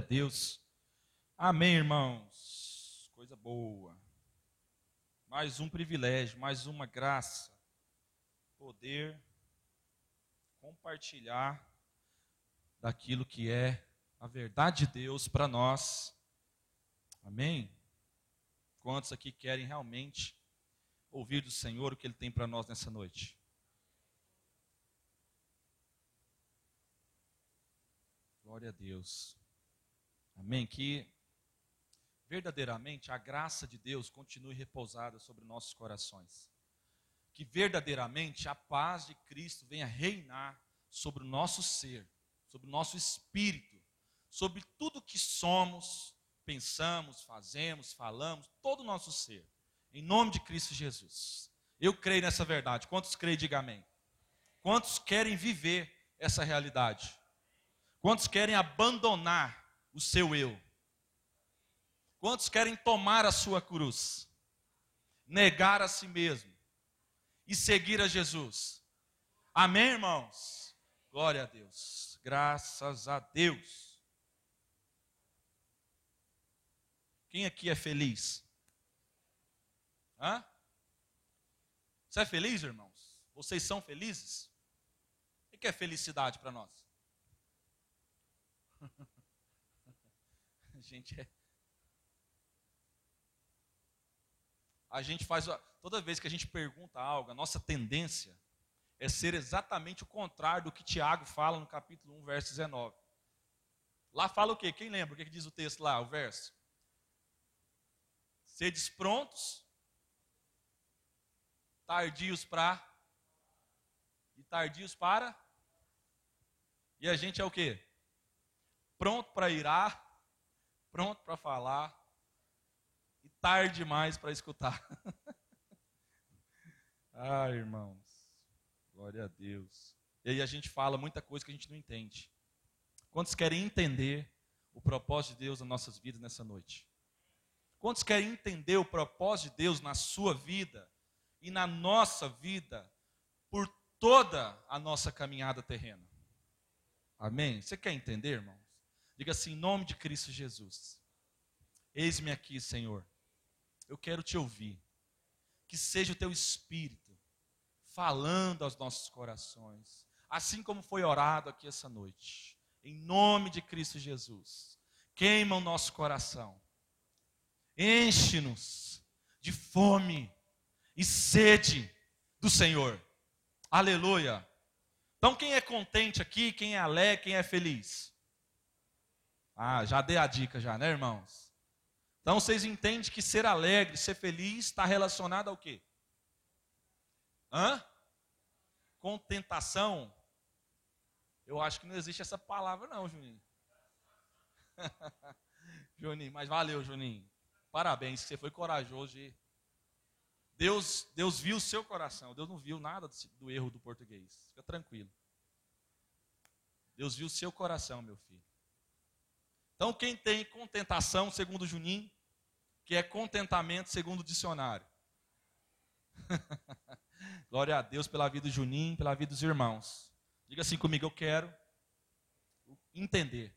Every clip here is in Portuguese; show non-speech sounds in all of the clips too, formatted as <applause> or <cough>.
A Deus. Amém, irmãos. Coisa boa. Mais um privilégio, mais uma graça. Poder compartilhar daquilo que é a verdade de Deus para nós. Amém? Quantos aqui querem realmente ouvir do Senhor o que Ele tem para nós nessa noite? Glória a Deus. Amém? Que verdadeiramente a graça de Deus continue repousada sobre nossos corações. Que verdadeiramente a paz de Cristo venha reinar sobre o nosso ser, sobre o nosso espírito, sobre tudo que somos, pensamos, fazemos, falamos, todo o nosso ser. Em nome de Cristo Jesus. Eu creio nessa verdade. Quantos creem, diga amém. Quantos querem viver essa realidade? Quantos querem abandonar o seu eu? Quantos querem tomar a sua cruz? Negar a si mesmo e seguir a Jesus? Amém, irmãos? Glória a Deus. Graças a Deus. Quem aqui é feliz? Hã? Você é feliz, irmãos? Vocês são felizes? O que é felicidade para nós? A gente é. A gente faz. Toda vez que a gente pergunta algo, a nossa tendência é ser exatamente o contrário do que Tiago fala no capítulo 1, verso 19. Lá fala o quê? Quem lembra o que diz o texto lá, o verso? Sedes prontos, tardios para. E tardios para. E a gente é o quê? Pronto para irar, pronto para falar e tarde demais para escutar. <laughs> ah, irmãos, glória a Deus. E aí a gente fala muita coisa que a gente não entende. Quantos querem entender o propósito de Deus nas nossas vidas nessa noite? Quantos querem entender o propósito de Deus na sua vida e na nossa vida por toda a nossa caminhada terrena? Amém? Você quer entender, irmãos? Diga assim, em nome de Cristo Jesus. Eis-me aqui, Senhor. Eu quero te ouvir. Que seja o teu espírito falando aos nossos corações, assim como foi orado aqui essa noite. Em nome de Cristo Jesus. Queima o nosso coração Enche-nos de fome e sede do Senhor. Aleluia. Então, quem é contente aqui, quem é alegre, quem é feliz? Ah, já dei a dica, já, né, irmãos? Então, vocês entendem que ser alegre, ser feliz, está relacionado ao quê? Hã? Contentação. Eu acho que não existe essa palavra, não, Juninho. <laughs> Juninho, mas valeu, Juninho. Parabéns, você foi corajoso de. Deus, Deus viu o seu coração. Deus não viu nada do erro do português. Fica tranquilo. Deus viu o seu coração, meu filho. Então, quem tem contentação, segundo Juninho, que é contentamento, segundo o dicionário. <laughs> Glória a Deus pela vida do Juninho, pela vida dos irmãos. Diga assim comigo, eu quero entender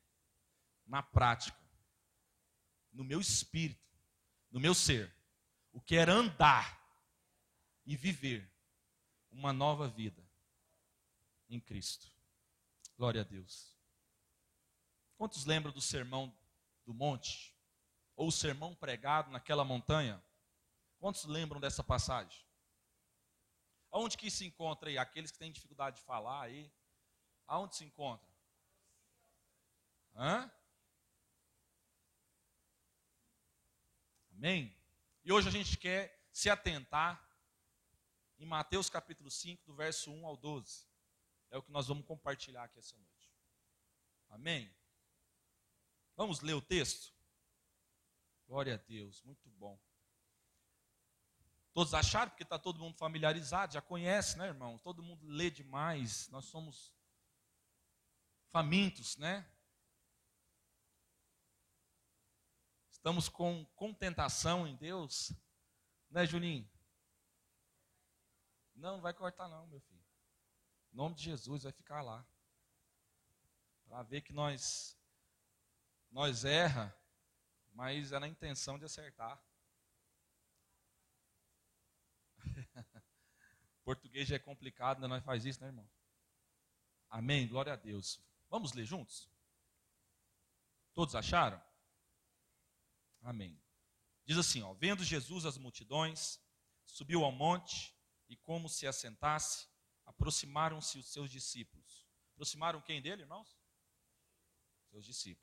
na prática, no meu espírito, no meu ser, o que era andar e viver uma nova vida em Cristo. Glória a Deus. Quantos lembram do sermão do monte? Ou o sermão pregado naquela montanha? Quantos lembram dessa passagem? Aonde que se encontra aí? Aqueles que têm dificuldade de falar aí. Aonde se encontra? Hã? Amém? E hoje a gente quer se atentar em Mateus capítulo 5, do verso 1 ao 12. É o que nós vamos compartilhar aqui essa noite. Amém? Vamos ler o texto? Glória a Deus, muito bom. Todos acharam, porque está todo mundo familiarizado, já conhece, né, irmão? Todo mundo lê demais, nós somos famintos, né? Estamos com contentação em Deus, né, Juninho? Não, não vai cortar não, meu filho. Em nome de Jesus vai ficar lá. Para ver que nós nós erra, mas é na intenção de acertar. <laughs> Português já é complicado, né? nós faz isso, né, irmão? Amém, glória a Deus. Vamos ler juntos? Todos acharam? Amém. Diz assim, ó, vendo Jesus as multidões, subiu ao monte e como se assentasse, aproximaram-se os seus discípulos. Aproximaram quem dele, irmãos? Seus discípulos.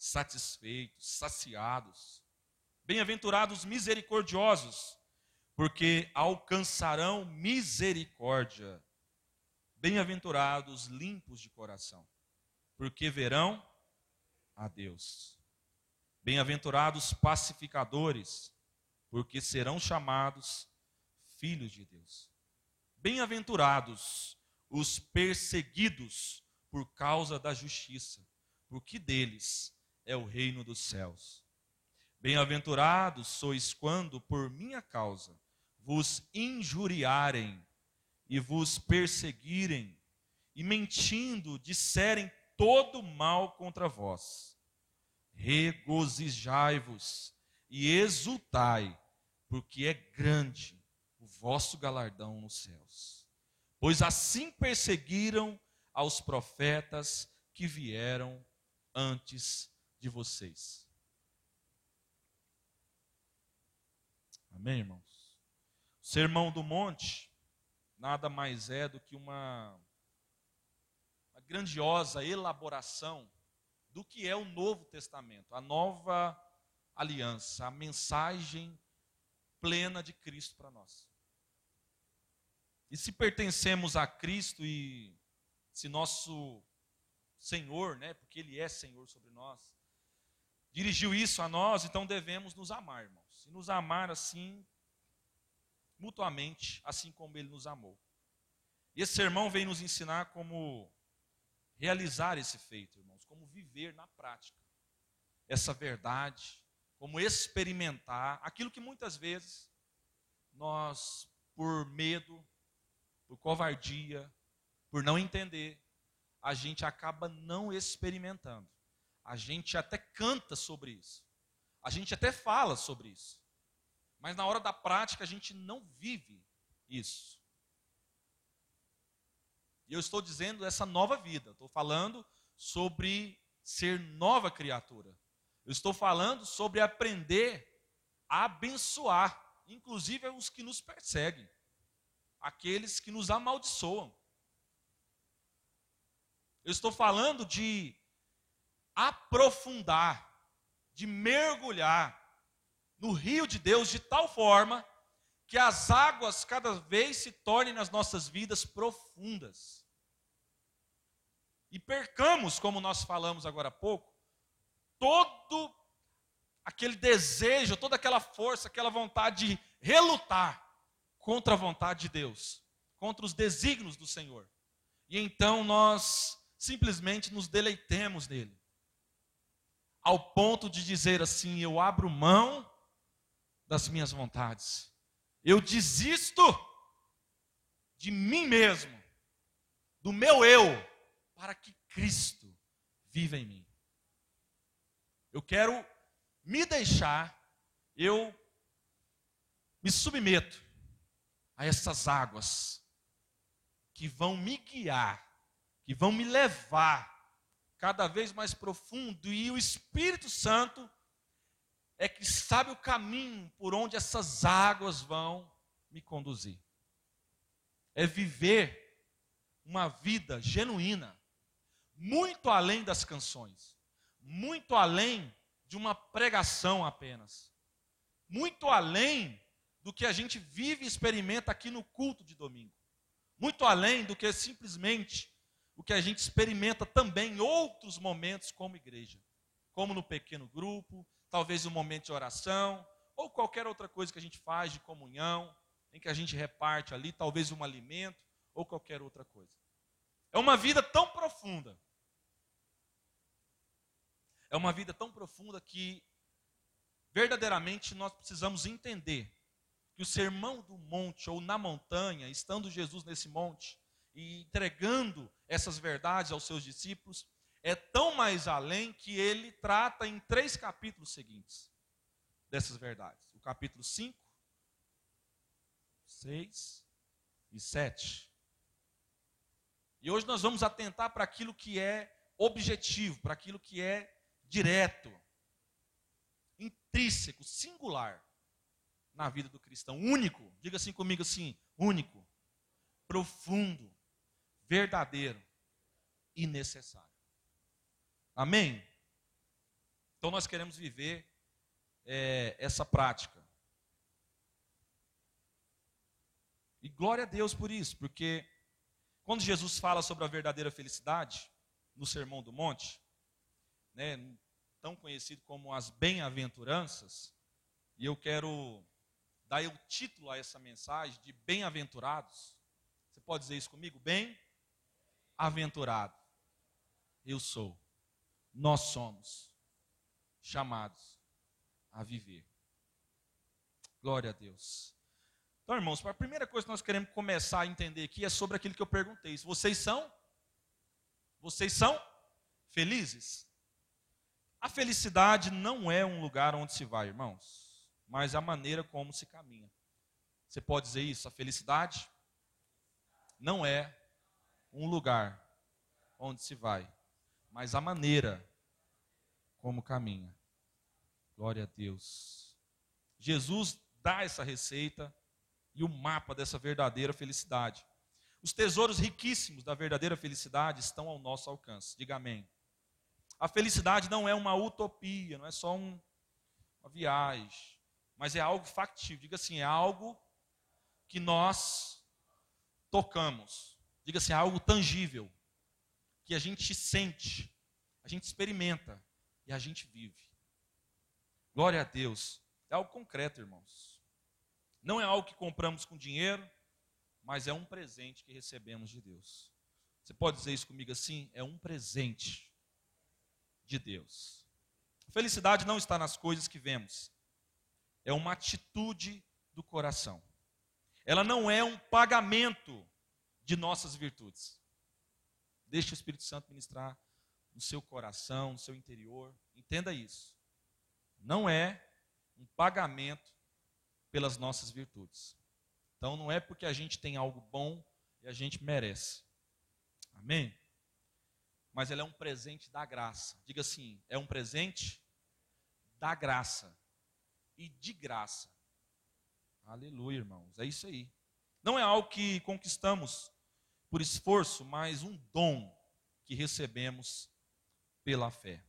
satisfeitos, saciados. Bem-aventurados os misericordiosos, porque alcançarão misericórdia. Bem-aventurados limpos de coração, porque verão a Deus. Bem-aventurados pacificadores, porque serão chamados filhos de Deus. Bem-aventurados os perseguidos por causa da justiça, porque deles é o reino dos céus. Bem-aventurados sois quando, por minha causa, vos injuriarem e vos perseguirem, e mentindo disserem todo mal contra vós. Regozijai-vos e exultai, porque é grande o vosso galardão nos céus. Pois assim perseguiram aos profetas que vieram antes de vocês. Amém, irmãos? Sermão do Monte nada mais é do que uma, uma grandiosa elaboração do que é o Novo Testamento, a nova aliança, a mensagem plena de Cristo para nós. E se pertencemos a Cristo e se nosso Senhor, né, porque Ele é Senhor sobre nós, dirigiu isso a nós, então devemos nos amar, irmãos. E nos amar assim, mutuamente, assim como ele nos amou. E esse sermão vem nos ensinar como realizar esse feito, irmãos, como viver na prática essa verdade, como experimentar aquilo que muitas vezes nós, por medo, por covardia, por não entender, a gente acaba não experimentando. A gente até canta sobre isso. A gente até fala sobre isso. Mas na hora da prática a gente não vive isso. E eu estou dizendo essa nova vida. Estou falando sobre ser nova criatura. Eu estou falando sobre aprender a abençoar, inclusive os que nos perseguem, aqueles que nos amaldiçoam. Eu estou falando de aprofundar, de mergulhar no rio de Deus de tal forma que as águas cada vez se tornem nas nossas vidas profundas. E percamos, como nós falamos agora há pouco, todo aquele desejo, toda aquela força, aquela vontade de relutar contra a vontade de Deus, contra os desígnios do Senhor. E então nós simplesmente nos deleitemos nele, ao ponto de dizer assim: eu abro mão das minhas vontades. Eu desisto de mim mesmo, do meu eu, para que Cristo viva em mim. Eu quero me deixar, eu me submeto a essas águas que vão me guiar, que vão me levar cada vez mais profundo, e o Espírito Santo é que sabe o caminho por onde essas águas vão me conduzir. É viver uma vida genuína, muito além das canções, muito além de uma pregação apenas, muito além do que a gente vive e experimenta aqui no culto de domingo, muito além do que simplesmente o que a gente experimenta também em outros momentos como igreja como no pequeno grupo, talvez um momento de oração, ou qualquer outra coisa que a gente faz de comunhão, em que a gente reparte ali, talvez um alimento, ou qualquer outra coisa. É uma vida tão profunda. É uma vida tão profunda que verdadeiramente nós precisamos entender que o sermão do monte ou na montanha, estando Jesus nesse monte e entregando essas verdades aos seus discípulos, é tão mais além que ele trata em três capítulos seguintes dessas verdades. O capítulo 5, 6 e 7. E hoje nós vamos atentar para aquilo que é objetivo, para aquilo que é direto, intrínseco, singular na vida do cristão, único. Diga assim comigo assim, único, profundo, verdadeiro e necessário. Amém? Então nós queremos viver é, essa prática. E glória a Deus por isso, porque quando Jesus fala sobre a verdadeira felicidade, no Sermão do Monte, né, tão conhecido como as bem-aventuranças, e eu quero dar o título a essa mensagem de bem-aventurados. Você pode dizer isso comigo? Bem-aventurado. Eu sou. Nós somos chamados a viver. Glória a Deus. Então, irmãos, a primeira coisa que nós queremos começar a entender aqui é sobre aquilo que eu perguntei. Vocês são? Vocês são felizes? A felicidade não é um lugar onde se vai, irmãos, mas a maneira como se caminha. Você pode dizer isso? A felicidade não é um lugar onde se vai, mas a maneira como caminha. Glória a Deus. Jesus dá essa receita e o mapa dessa verdadeira felicidade. Os tesouros riquíssimos da verdadeira felicidade estão ao nosso alcance. Diga amém. A felicidade não é uma utopia, não é só um, uma viagem, mas é algo factível. Diga assim, é algo que nós tocamos. Diga assim, é algo tangível, que a gente sente, a gente experimenta e a gente vive. Glória a Deus. É algo concreto, irmãos. Não é algo que compramos com dinheiro, mas é um presente que recebemos de Deus. Você pode dizer isso comigo assim? É um presente de Deus. Felicidade não está nas coisas que vemos, é uma atitude do coração. Ela não é um pagamento de nossas virtudes. Deixe o Espírito Santo ministrar no seu coração, no seu interior. Entenda isso. Não é um pagamento pelas nossas virtudes. Então não é porque a gente tem algo bom e a gente merece. Amém? mas ela é um presente da graça. Diga assim: é um presente da graça e de graça. Aleluia, irmãos. É isso aí. Não é algo que conquistamos por esforço, mas um dom que recebemos pela fé.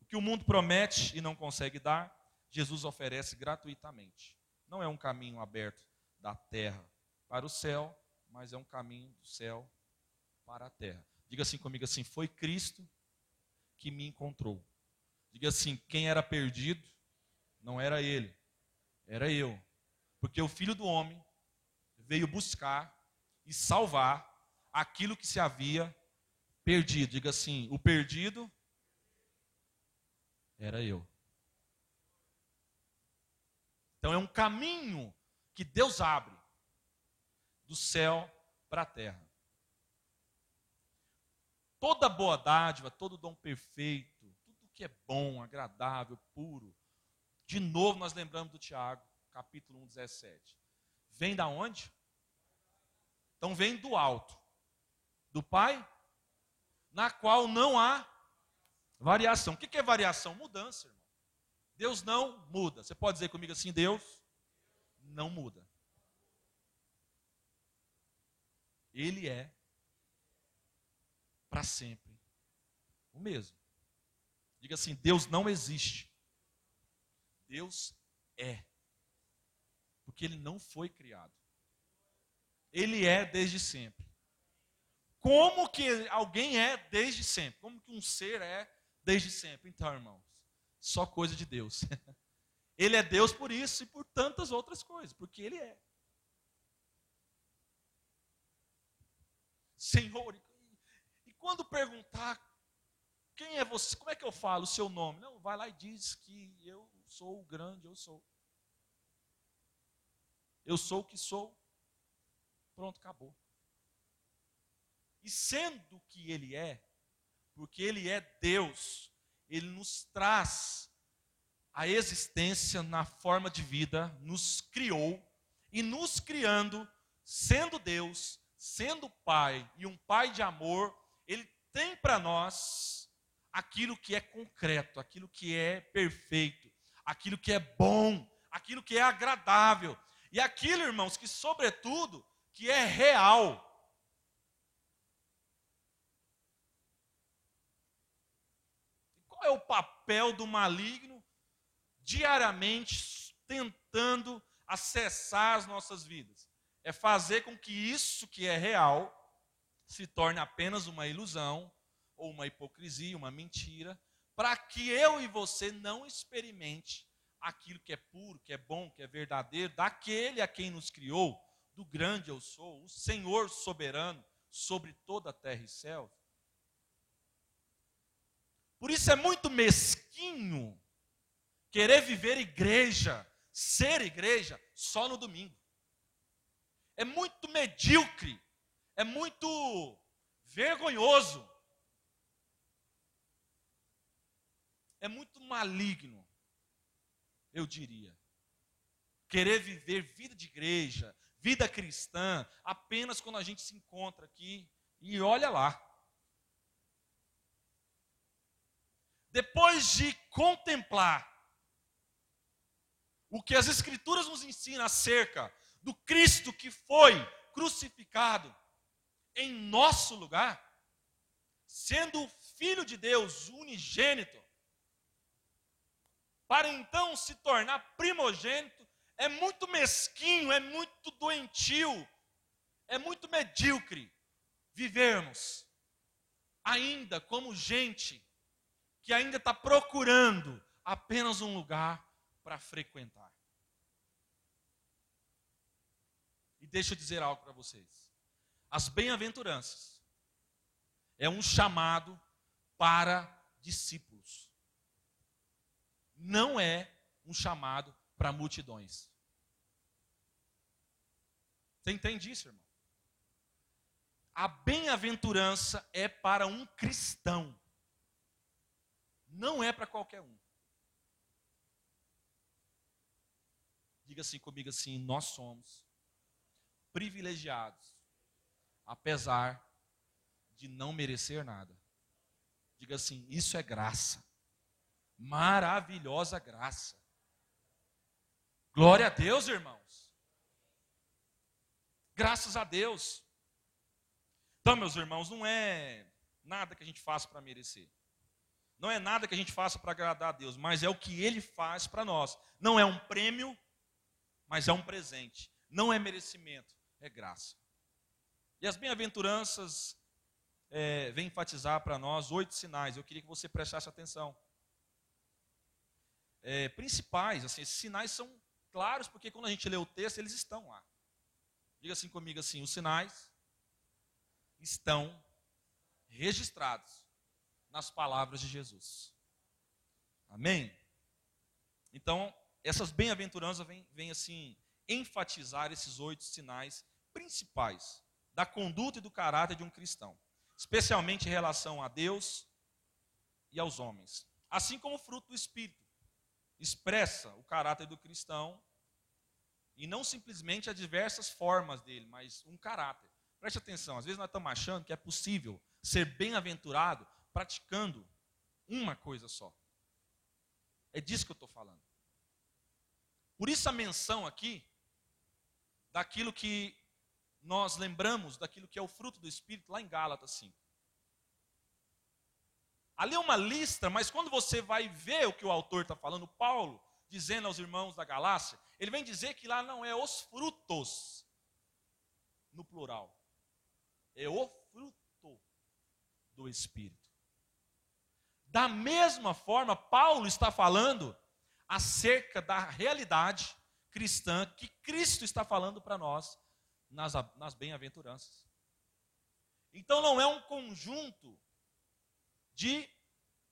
O que o mundo promete e não consegue dar, Jesus oferece gratuitamente. Não é um caminho aberto da terra para o céu, mas é um caminho do céu para a terra. Diga assim comigo assim: foi Cristo que me encontrou. Diga assim: quem era perdido não era ele, era eu. Porque o filho do homem veio buscar e salvar aquilo que se havia perdido. Diga assim: o perdido era eu. Então é um caminho que Deus abre do céu para a terra toda boa dádiva, todo dom perfeito, tudo que é bom, agradável, puro. De novo nós lembramos do Tiago, capítulo 1, 17. Vem da onde? Então vem do alto. Do Pai, na qual não há variação. O que é variação? Mudança, irmão. Deus não muda. Você pode dizer comigo assim: Deus não muda. Ele é para sempre o mesmo. Diga assim: Deus não existe. Deus é. Porque ele não foi criado. Ele é desde sempre. Como que alguém é desde sempre? Como que um ser é desde sempre? Então, irmãos, só coisa de Deus. <laughs> Ele é Deus por isso e por tantas outras coisas, porque Ele é. Senhor, e quando perguntar quem é você, como é que eu falo o seu nome? Não, vai lá e diz que eu sou o grande, eu sou. Eu sou o que sou. Pronto, acabou. E sendo que Ele é, porque Ele é Deus, Ele nos traz a existência na forma de vida, nos criou, e nos criando, sendo Deus, sendo Pai e um Pai de amor, Ele tem para nós aquilo que é concreto, aquilo que é perfeito, aquilo que é bom, aquilo que é agradável, e aquilo, irmãos, que sobretudo, que é real. Qual é o papel do maligno diariamente tentando acessar as nossas vidas? É fazer com que isso que é real se torne apenas uma ilusão, ou uma hipocrisia, uma mentira, para que eu e você não experimente aquilo que é puro, que é bom, que é verdadeiro, daquele a quem nos criou, do grande eu sou, o Senhor soberano sobre toda a terra e céu. Por isso é muito mesquinho querer viver igreja, ser igreja, só no domingo. É muito medíocre, é muito vergonhoso, é muito maligno eu diria. Querer viver vida de igreja, vida cristã, apenas quando a gente se encontra aqui e olha lá. Depois de contemplar o que as Escrituras nos ensinam acerca do Cristo que foi crucificado em nosso lugar, sendo o Filho de Deus unigênito, para então se tornar primogênito, é muito mesquinho, é muito doentio, é muito medíocre vivermos ainda como gente que ainda está procurando apenas um lugar para frequentar. E deixa eu dizer algo para vocês. As bem-aventuranças é um chamado para discípulos não é um chamado para multidões. Você entende isso, irmão? A bem-aventurança é para um cristão, não é para qualquer um. Diga assim comigo assim: nós somos privilegiados, apesar de não merecer nada. Diga assim: isso é graça maravilhosa graça. Glória a Deus, irmãos. Graças a Deus. Então, meus irmãos, não é nada que a gente faça para merecer. Não é nada que a gente faça para agradar a Deus, mas é o que Ele faz para nós. Não é um prêmio, mas é um presente. Não é merecimento, é graça. E as bem-aventuranças é, vêm enfatizar para nós oito sinais. Eu queria que você prestasse atenção é, principais. Assim, esses sinais são claros porque quando a gente lê o texto, eles estão lá. Diga assim comigo assim: os sinais estão registrados nas palavras de Jesus. Amém? Então, essas bem-aventuranças vêm, vêm assim enfatizar esses oito sinais principais da conduta e do caráter de um cristão, especialmente em relação a Deus e aos homens, assim como o fruto do Espírito expressa o caráter do cristão e não simplesmente as diversas formas dele, mas um caráter. Preste atenção, às vezes nós estamos achando que é possível ser bem-aventurado praticando uma coisa só. É disso que eu estou falando. Por isso a menção aqui daquilo que nós lembramos, daquilo que é o fruto do Espírito, lá em Gálatas 5. Ali é uma lista, mas quando você vai ver o que o autor está falando, Paulo, dizendo aos irmãos da Galácia, ele vem dizer que lá não é os frutos, no plural, é o fruto do Espírito. Da mesma forma, Paulo está falando acerca da realidade cristã que Cristo está falando para nós nas, nas bem-aventuranças. Então não é um conjunto de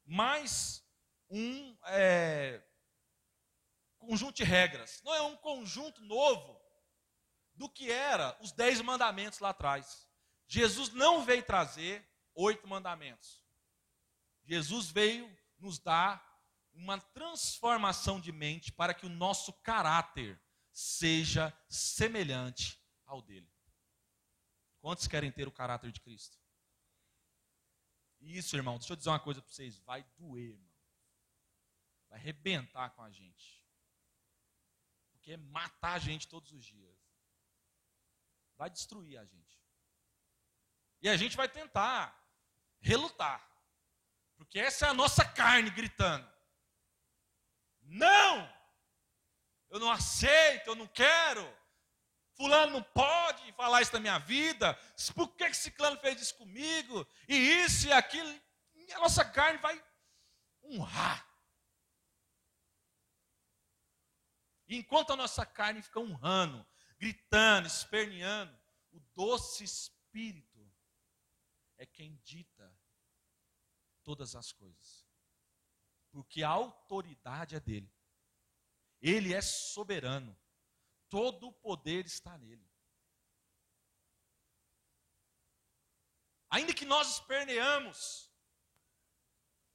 mais um é, conjunto de regras. Não é um conjunto novo do que era os dez mandamentos lá atrás. Jesus não veio trazer oito mandamentos. Jesus veio nos dar uma transformação de mente para que o nosso caráter seja semelhante ao dele. Quantos querem ter o caráter de Cristo? Isso, irmão, deixa eu dizer uma coisa para vocês: vai doer, irmão. Vai arrebentar com a gente. Porque é matar a gente todos os dias. Vai destruir a gente. E a gente vai tentar relutar. Porque essa é a nossa carne gritando. Não! Eu não aceito, eu não quero. Fulano não pode falar isso na minha vida. Por que esse clã fez isso comigo? E isso e aquilo. E a nossa carne vai honrar. Enquanto a nossa carne fica honrando, gritando, esperneando, o doce Espírito é quem dita todas as coisas. Porque a autoridade é dele. Ele é soberano. Todo o poder está nele. Ainda que nós esperneamos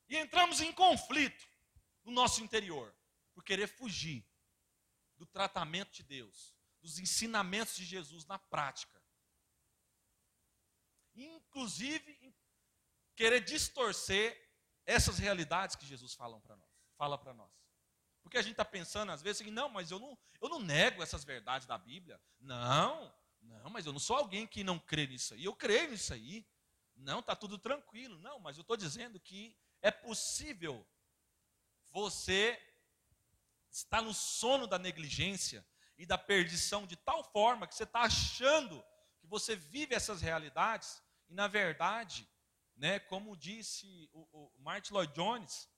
e entramos em conflito no nosso interior, por querer fugir do tratamento de Deus, dos ensinamentos de Jesus na prática, inclusive querer distorcer essas realidades que Jesus fala para nós, fala para nós. Porque a gente está pensando às vezes assim, não, mas eu não, eu não nego essas verdades da Bíblia. Não, não, mas eu não sou alguém que não crê nisso aí. Eu creio nisso aí. Não, está tudo tranquilo. Não, mas eu estou dizendo que é possível você estar no sono da negligência e da perdição de tal forma que você está achando que você vive essas realidades e na verdade, né, como disse o, o Martin Lloyd Jones,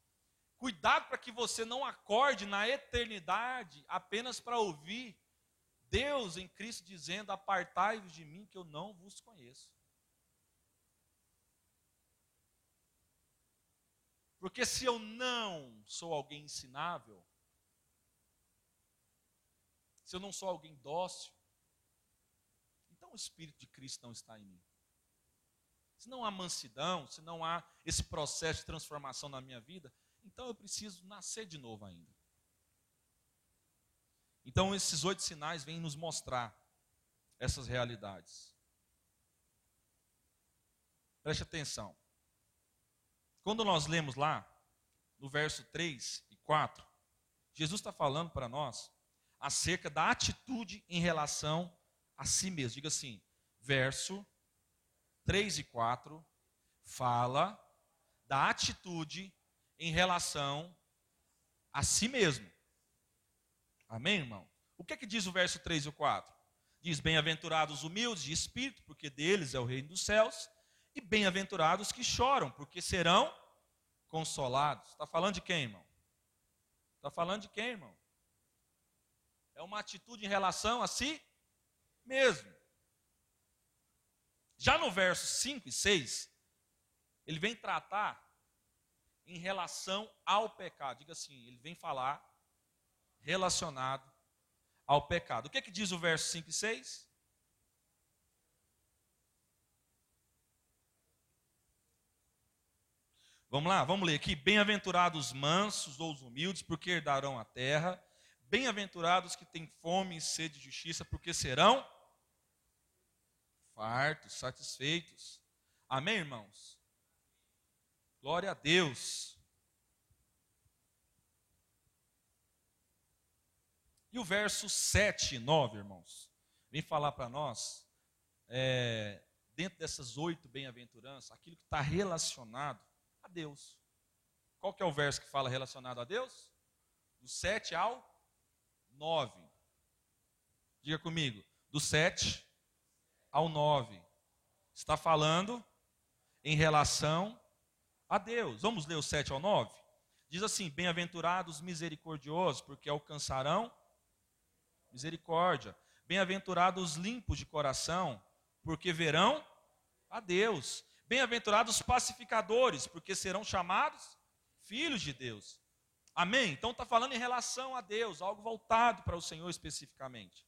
cuidado para que você não acorde na eternidade apenas para ouvir Deus em Cristo dizendo: Apartai-vos de mim, que eu não vos conheço. Porque se eu não sou alguém ensinável, se eu não sou alguém dócil, então o Espírito de Cristo não está em mim se não há mansidão, se não há esse processo de transformação na minha vida, então eu preciso nascer de novo ainda. Então esses oito sinais vêm nos mostrar essas realidades. Preste atenção. Quando nós lemos lá, no verso 3 e 4, Jesus está falando para nós acerca da atitude em relação a si mesmo. Diga assim, verso 3 e 4 fala da atitude em relação a si mesmo. Amém, irmão? O que é que diz o verso 3 e 4? Diz: Bem-aventurados os humildes de espírito, porque deles é o reino dos céus, e bem-aventurados que choram, porque serão consolados. Está falando de quem, irmão? Está falando de quem, irmão? É uma atitude em relação a si mesmo. Já no verso 5 e 6, ele vem tratar em relação ao pecado. Diga assim, ele vem falar relacionado ao pecado. O que, é que diz o verso 5 e 6? Vamos lá, vamos ler aqui. Bem-aventurados os mansos ou os humildes, porque herdarão a terra. Bem-aventurados que têm fome e sede de justiça, porque serão fartos, satisfeitos. Amém, irmãos? Glória a Deus. E o verso 7 e 9, irmãos, vem falar para nós, é, dentro dessas oito bem-aventuranças, aquilo que está relacionado a Deus. Qual que é o verso que fala relacionado a Deus? Do 7 ao 9. Diga comigo, do 7 ao 9. Está falando em relação a Deus. Vamos ler o 7 ao 9? Diz assim: Bem-aventurados misericordiosos, porque alcançarão misericórdia. Bem-aventurados limpos de coração, porque verão a Deus. Bem-aventurados pacificadores, porque serão chamados filhos de Deus. Amém? Então está falando em relação a Deus, algo voltado para o Senhor especificamente.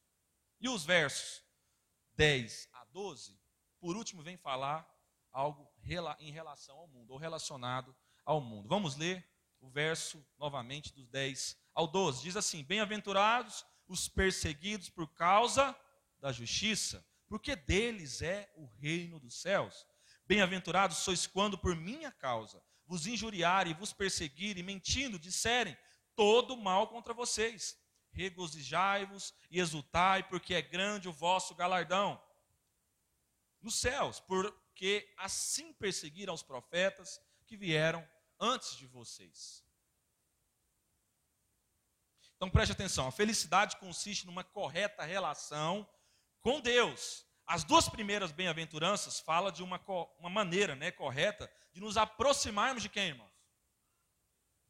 E os versos 10 a 12, por último, vem falar algo em relação ao mundo, ou relacionado ao mundo. Vamos ler o verso novamente dos 10 ao 12. Diz assim: Bem-aventurados os perseguidos por causa da justiça, porque deles é o reino dos céus. Bem-aventurados sois quando por minha causa vos injuriarem, vos perseguirem, mentindo, disserem todo mal contra vocês. Regozijai-vos e exultai, porque é grande o vosso galardão nos céus, porque assim perseguiram os profetas que vieram antes de vocês. Então preste atenção, a felicidade consiste numa correta relação com Deus. As duas primeiras bem-aventuranças falam de uma, uma maneira né, correta de nos aproximarmos de quem, irmãos?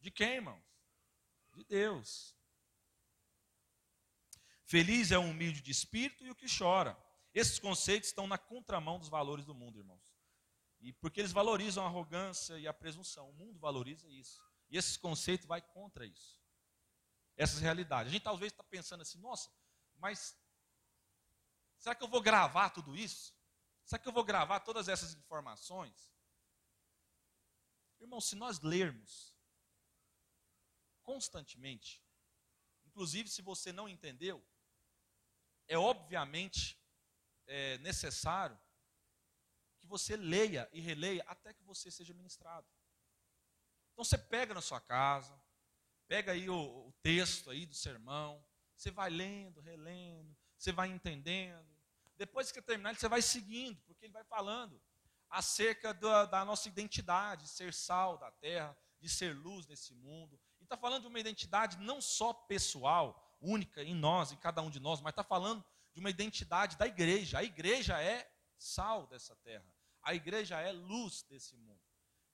De quem, irmãos? De Deus. Feliz é o humilde de espírito e o que chora. Esses conceitos estão na contramão dos valores do mundo, irmãos. E porque eles valorizam a arrogância e a presunção. O mundo valoriza isso. E esses conceitos vai contra isso. Essas realidades. A gente talvez está pensando assim, nossa, mas será que eu vou gravar tudo isso? Será que eu vou gravar todas essas informações? Irmão, se nós lermos constantemente, inclusive se você não entendeu, é obviamente é, necessário que você leia e releia até que você seja ministrado. Então você pega na sua casa, pega aí o, o texto aí do sermão, você vai lendo, relendo, você vai entendendo. Depois que terminar, você vai seguindo, porque ele vai falando acerca da, da nossa identidade, de ser sal da terra, de ser luz nesse mundo. E está falando de uma identidade não só pessoal, única em nós, em cada um de nós, mas está falando de uma identidade da igreja. A igreja é sal dessa terra. A igreja é luz desse mundo.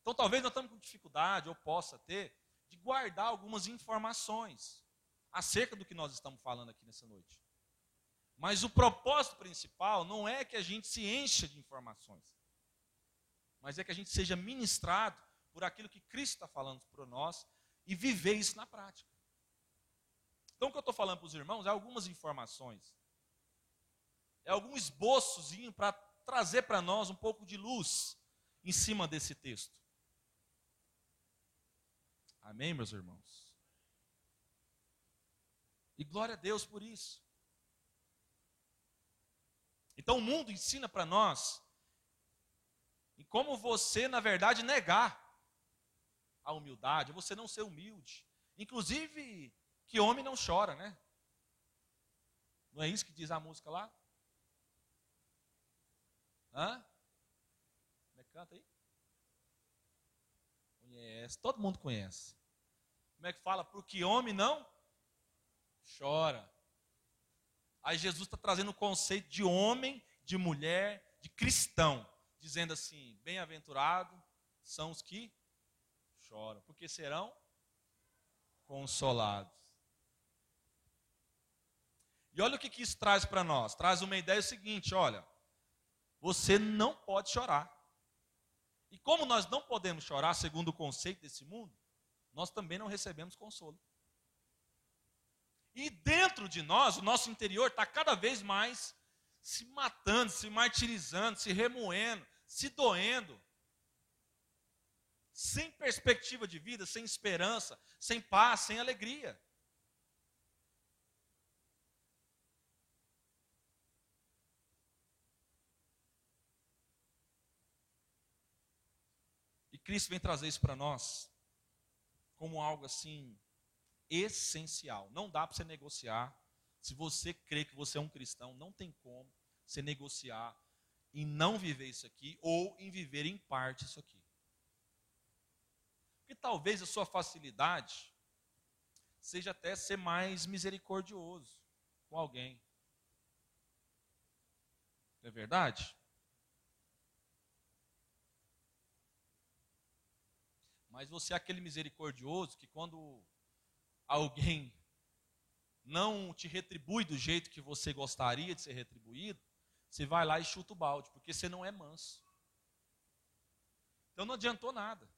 Então talvez nós estamos com dificuldade, ou possa ter, de guardar algumas informações acerca do que nós estamos falando aqui nessa noite. Mas o propósito principal não é que a gente se encha de informações, mas é que a gente seja ministrado por aquilo que Cristo está falando para nós e viver isso na prática. Então, o que eu estou falando para os irmãos é algumas informações é algum esboçozinho para trazer para nós um pouco de luz em cima desse texto. Amém, meus irmãos? E glória a Deus por isso. Então o mundo ensina para nós em como você, na verdade, negar a humildade, você não ser humilde. Inclusive, que homem não chora, né? Não é isso que diz a música lá? Hã? Como é que canta aí? Conhece, todo mundo conhece. Como é que fala? Porque homem não chora. Aí Jesus está trazendo o conceito de homem, de mulher, de cristão, dizendo assim: bem-aventurado são os que choram, porque serão consolados. E olha o que, que isso traz para nós: traz uma ideia seguinte: olha, você não pode chorar. E como nós não podemos chorar, segundo o conceito desse mundo, nós também não recebemos consolo. E dentro de nós, o nosso interior está cada vez mais se matando, se martirizando, se remoendo, se doendo. Sem perspectiva de vida, sem esperança, sem paz, sem alegria. Cristo vem trazer isso para nós como algo assim essencial. Não dá para você negociar. Se você crê que você é um cristão, não tem como você negociar em não viver isso aqui ou em viver em parte isso aqui. Porque talvez a sua facilidade seja até ser mais misericordioso com alguém. Não é verdade? Mas você é aquele misericordioso que quando alguém não te retribui do jeito que você gostaria de ser retribuído, você vai lá e chuta o balde, porque você não é manso. Então não adiantou nada.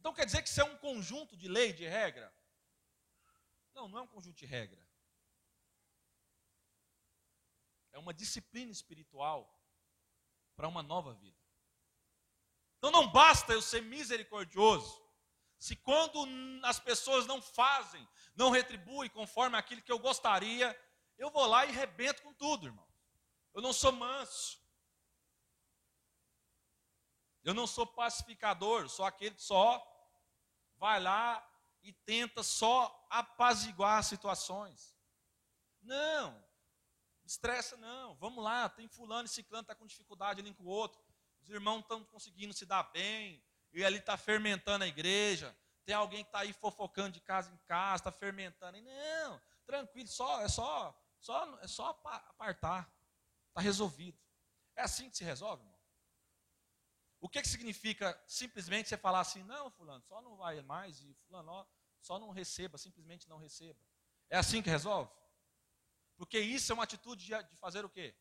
Então quer dizer que isso é um conjunto de lei, de regra? Não, não é um conjunto de regra. É uma disciplina espiritual para uma nova vida. Então não basta eu ser misericordioso, se quando as pessoas não fazem, não retribuem conforme aquilo que eu gostaria, eu vou lá e rebento com tudo, irmão. Eu não sou manso. Eu não sou pacificador, sou aquele que só vai lá e tenta só apaziguar as situações. Não, estressa não. Vamos lá, tem fulano e ciclano está com dificuldade ali com o outro. Os irmãos estão conseguindo se dar bem. E ali está fermentando a igreja. Tem alguém que está aí fofocando de casa em casa, está fermentando. E não, tranquilo, só, é só, só, é só apartar. Está resolvido. É assim que se resolve, irmão? O que, que significa simplesmente você falar assim, não, fulano, só não vai mais, e fulano, só não receba, simplesmente não receba. É assim que resolve? Porque isso é uma atitude de, de fazer o quê?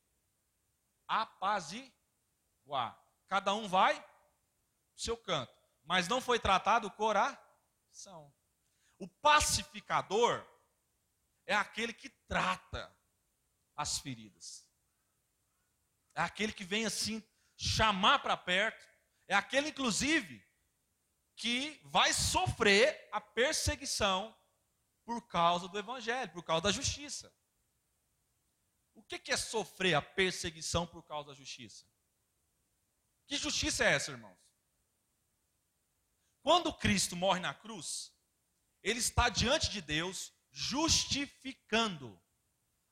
Apaziguar. Cada um vai no seu canto. Mas não foi tratado o coração. O pacificador é aquele que trata as feridas. É aquele que vem assim chamar para perto é aquele, inclusive, que vai sofrer a perseguição por causa do Evangelho, por causa da justiça. O que é sofrer a perseguição por causa da justiça? Que justiça é essa, irmãos? Quando Cristo morre na cruz, ele está diante de Deus justificando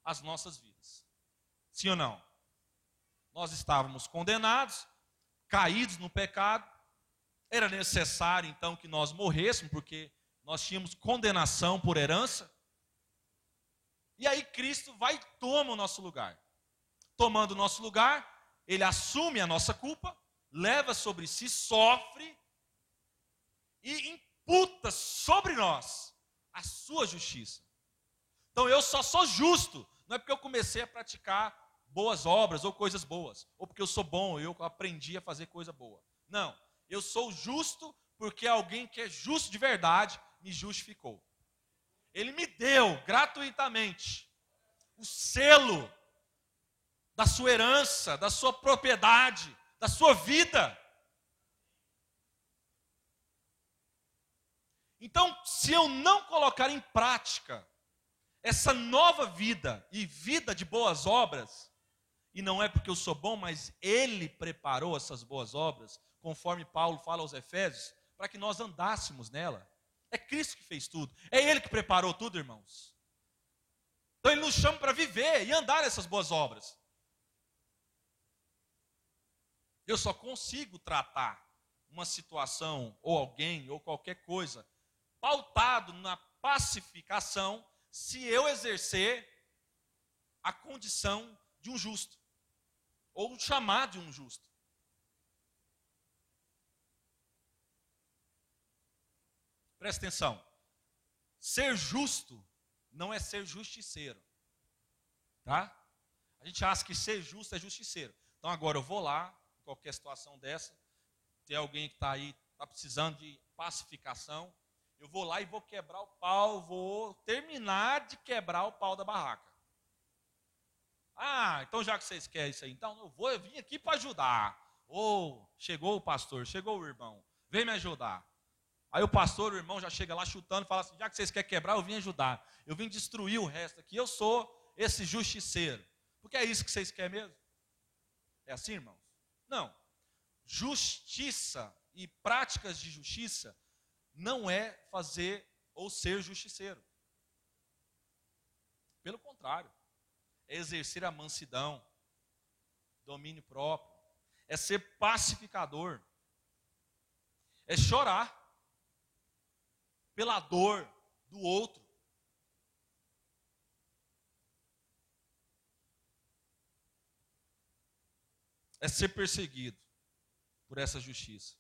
as nossas vidas. Sim ou não? Nós estávamos condenados, caídos no pecado, era necessário então que nós morrêssemos, porque nós tínhamos condenação por herança. E aí Cristo vai e toma o nosso lugar. Tomando o nosso lugar, ele assume a nossa culpa, leva sobre si, sofre e imputa sobre nós a sua justiça. Então eu só sou justo, não é porque eu comecei a praticar boas obras ou coisas boas, ou porque eu sou bom, eu aprendi a fazer coisa boa. Não, eu sou justo porque alguém que é justo de verdade me justificou. Ele me deu gratuitamente o selo da sua herança, da sua propriedade, da sua vida. Então, se eu não colocar em prática essa nova vida e vida de boas obras, e não é porque eu sou bom, mas Ele preparou essas boas obras, conforme Paulo fala aos Efésios, para que nós andássemos nela. É Cristo que fez tudo, é Ele que preparou tudo, irmãos. Então Ele nos chama para viver e andar essas boas obras. Eu só consigo tratar uma situação, ou alguém, ou qualquer coisa, pautado na pacificação, se eu exercer a condição de um justo ou chamar de um justo. Presta atenção. Ser justo não é ser justiceiro. Tá? A gente acha que ser justo é justiceiro. Então agora eu vou lá, qualquer situação dessa, tem alguém que está aí, está precisando de pacificação, eu vou lá e vou quebrar o pau, vou terminar de quebrar o pau da barraca. Ah, então já que vocês querem isso aí, então eu vou, eu vim aqui para ajudar. Ou oh, chegou o pastor, chegou o irmão, vem me ajudar. Aí o pastor, o irmão já chega lá chutando e fala assim: já que vocês querem quebrar, eu vim ajudar. Eu vim destruir o resto aqui. Eu sou esse justiceiro. Porque é isso que vocês querem mesmo? É assim, irmãos? Não. Justiça e práticas de justiça não é fazer ou ser justiceiro. Pelo contrário é exercer a mansidão, domínio próprio, é ser pacificador, é chorar pela dor do outro. É ser perseguido por essa justiça.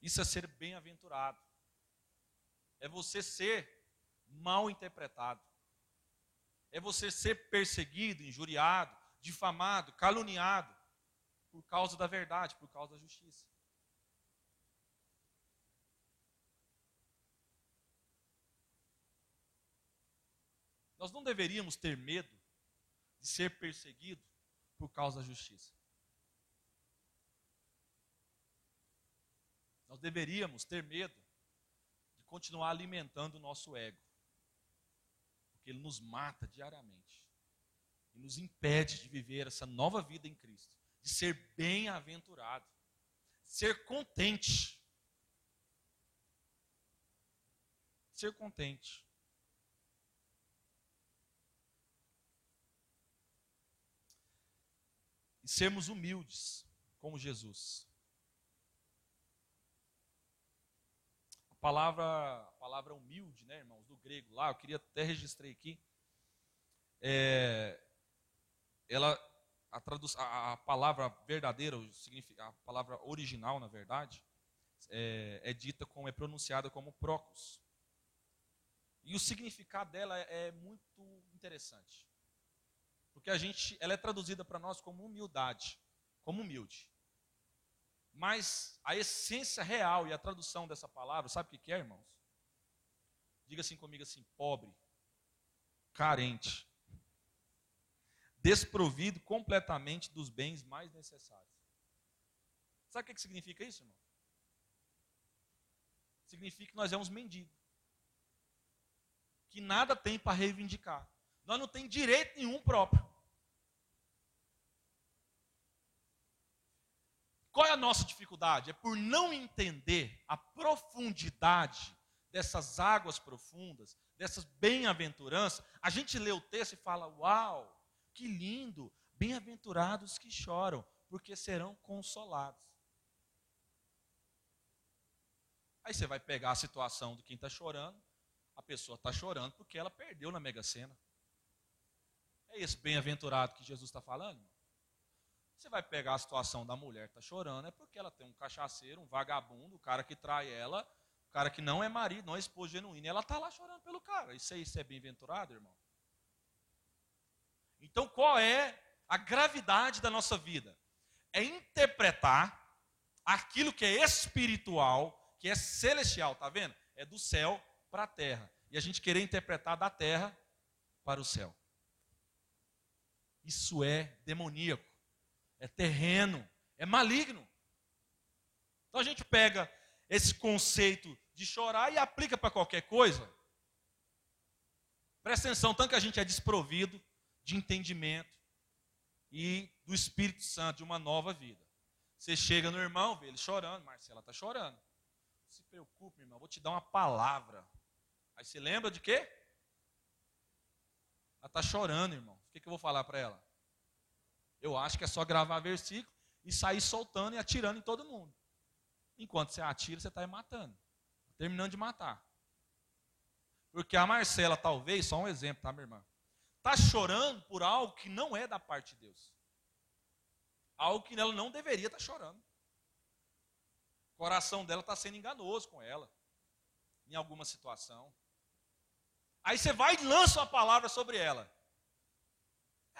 Isso é ser bem-aventurado. É você ser mal interpretado. É você ser perseguido, injuriado, difamado, caluniado por causa da verdade, por causa da justiça. Nós não deveríamos ter medo de ser perseguido por causa da justiça. Nós deveríamos ter medo de continuar alimentando o nosso ego, porque ele nos mata diariamente e nos impede de viver essa nova vida em Cristo, de ser bem-aventurado, ser contente. Ser contente. Sermos humildes como Jesus. palavra, a palavra humilde, né, irmãos, do grego lá, eu queria até registrei aqui. É, ela, a, traduz, a, a, palavra verdadeira, a palavra original, na verdade, é, é dita como, é pronunciada como procos. E o significado dela é, é muito interessante. Porque a gente, ela é traduzida para nós como humildade, como humilde. Mas a essência real e a tradução dessa palavra, sabe o que é, irmãos? Diga assim comigo assim: pobre, carente, desprovido completamente dos bens mais necessários. Sabe o que significa isso, irmão? Significa que nós somos mendigos. Que nada tem para reivindicar. Nós não temos direito nenhum próprio. Qual é a nossa dificuldade? É por não entender a profundidade dessas águas profundas, dessas bem-aventuranças. A gente lê o texto e fala: Uau, que lindo! Bem-aventurados que choram, porque serão consolados. Aí você vai pegar a situação de quem está chorando, a pessoa está chorando porque ela perdeu na Mega Sena. É esse bem-aventurado que Jesus está falando? Você vai pegar a situação da mulher que está chorando, é porque ela tem um cachaceiro, um vagabundo, o cara que trai ela, o cara que não é marido, não é esposa genuína, e ela está lá chorando pelo cara. Isso aí, isso é bem-aventurado, irmão? Então, qual é a gravidade da nossa vida? É interpretar aquilo que é espiritual, que é celestial, tá vendo? É do céu para a terra. E a gente querer interpretar da terra para o céu. Isso é demoníaco é terreno, é maligno. Então a gente pega esse conceito de chorar e aplica para qualquer coisa. Presta atenção, tanto que a gente é desprovido de entendimento e do Espírito Santo, de uma nova vida. Você chega no irmão, vê ele chorando, Marcela está chorando. Não se preocupe, irmão, vou te dar uma palavra. Aí você lembra de quê? Ela está chorando, irmão. O que, que eu vou falar para ela? Eu acho que é só gravar versículo e sair soltando e atirando em todo mundo. Enquanto você atira, você está matando. Terminando de matar. Porque a Marcela, talvez, só um exemplo, tá, minha irmã? Está chorando por algo que não é da parte de Deus. Algo que ela não deveria estar tá chorando. O coração dela está sendo enganoso com ela. Em alguma situação. Aí você vai e lança uma palavra sobre ela.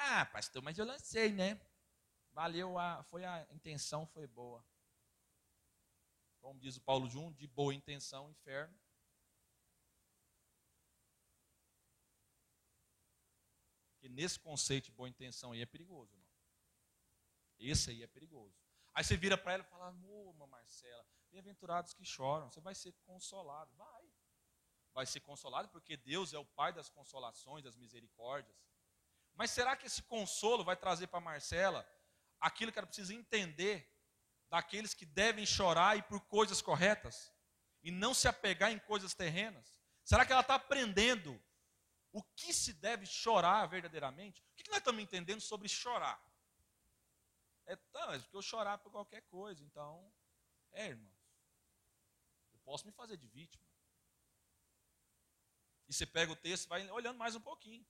Ah, pastor, mas eu lancei, né? Valeu, a, foi a intenção foi boa. Como diz o Paulo Jun, de boa intenção, inferno. Porque nesse conceito de boa intenção aí é perigoso, irmão. Esse aí é perigoso. Aí você vira para ela e fala, amor, Marcela, bem-aventurados que choram, você vai ser consolado. Vai. Vai ser consolado porque Deus é o Pai das consolações, das misericórdias. Mas será que esse consolo vai trazer para Marcela aquilo que ela precisa entender daqueles que devem chorar e por coisas corretas e não se apegar em coisas terrenas? Será que ela está aprendendo o que se deve chorar verdadeiramente? O que nós estamos entendendo sobre chorar? É, tá, é porque eu chorar por qualquer coisa, então, é, irmãos, eu posso me fazer de vítima. E você pega o texto e vai olhando mais um pouquinho.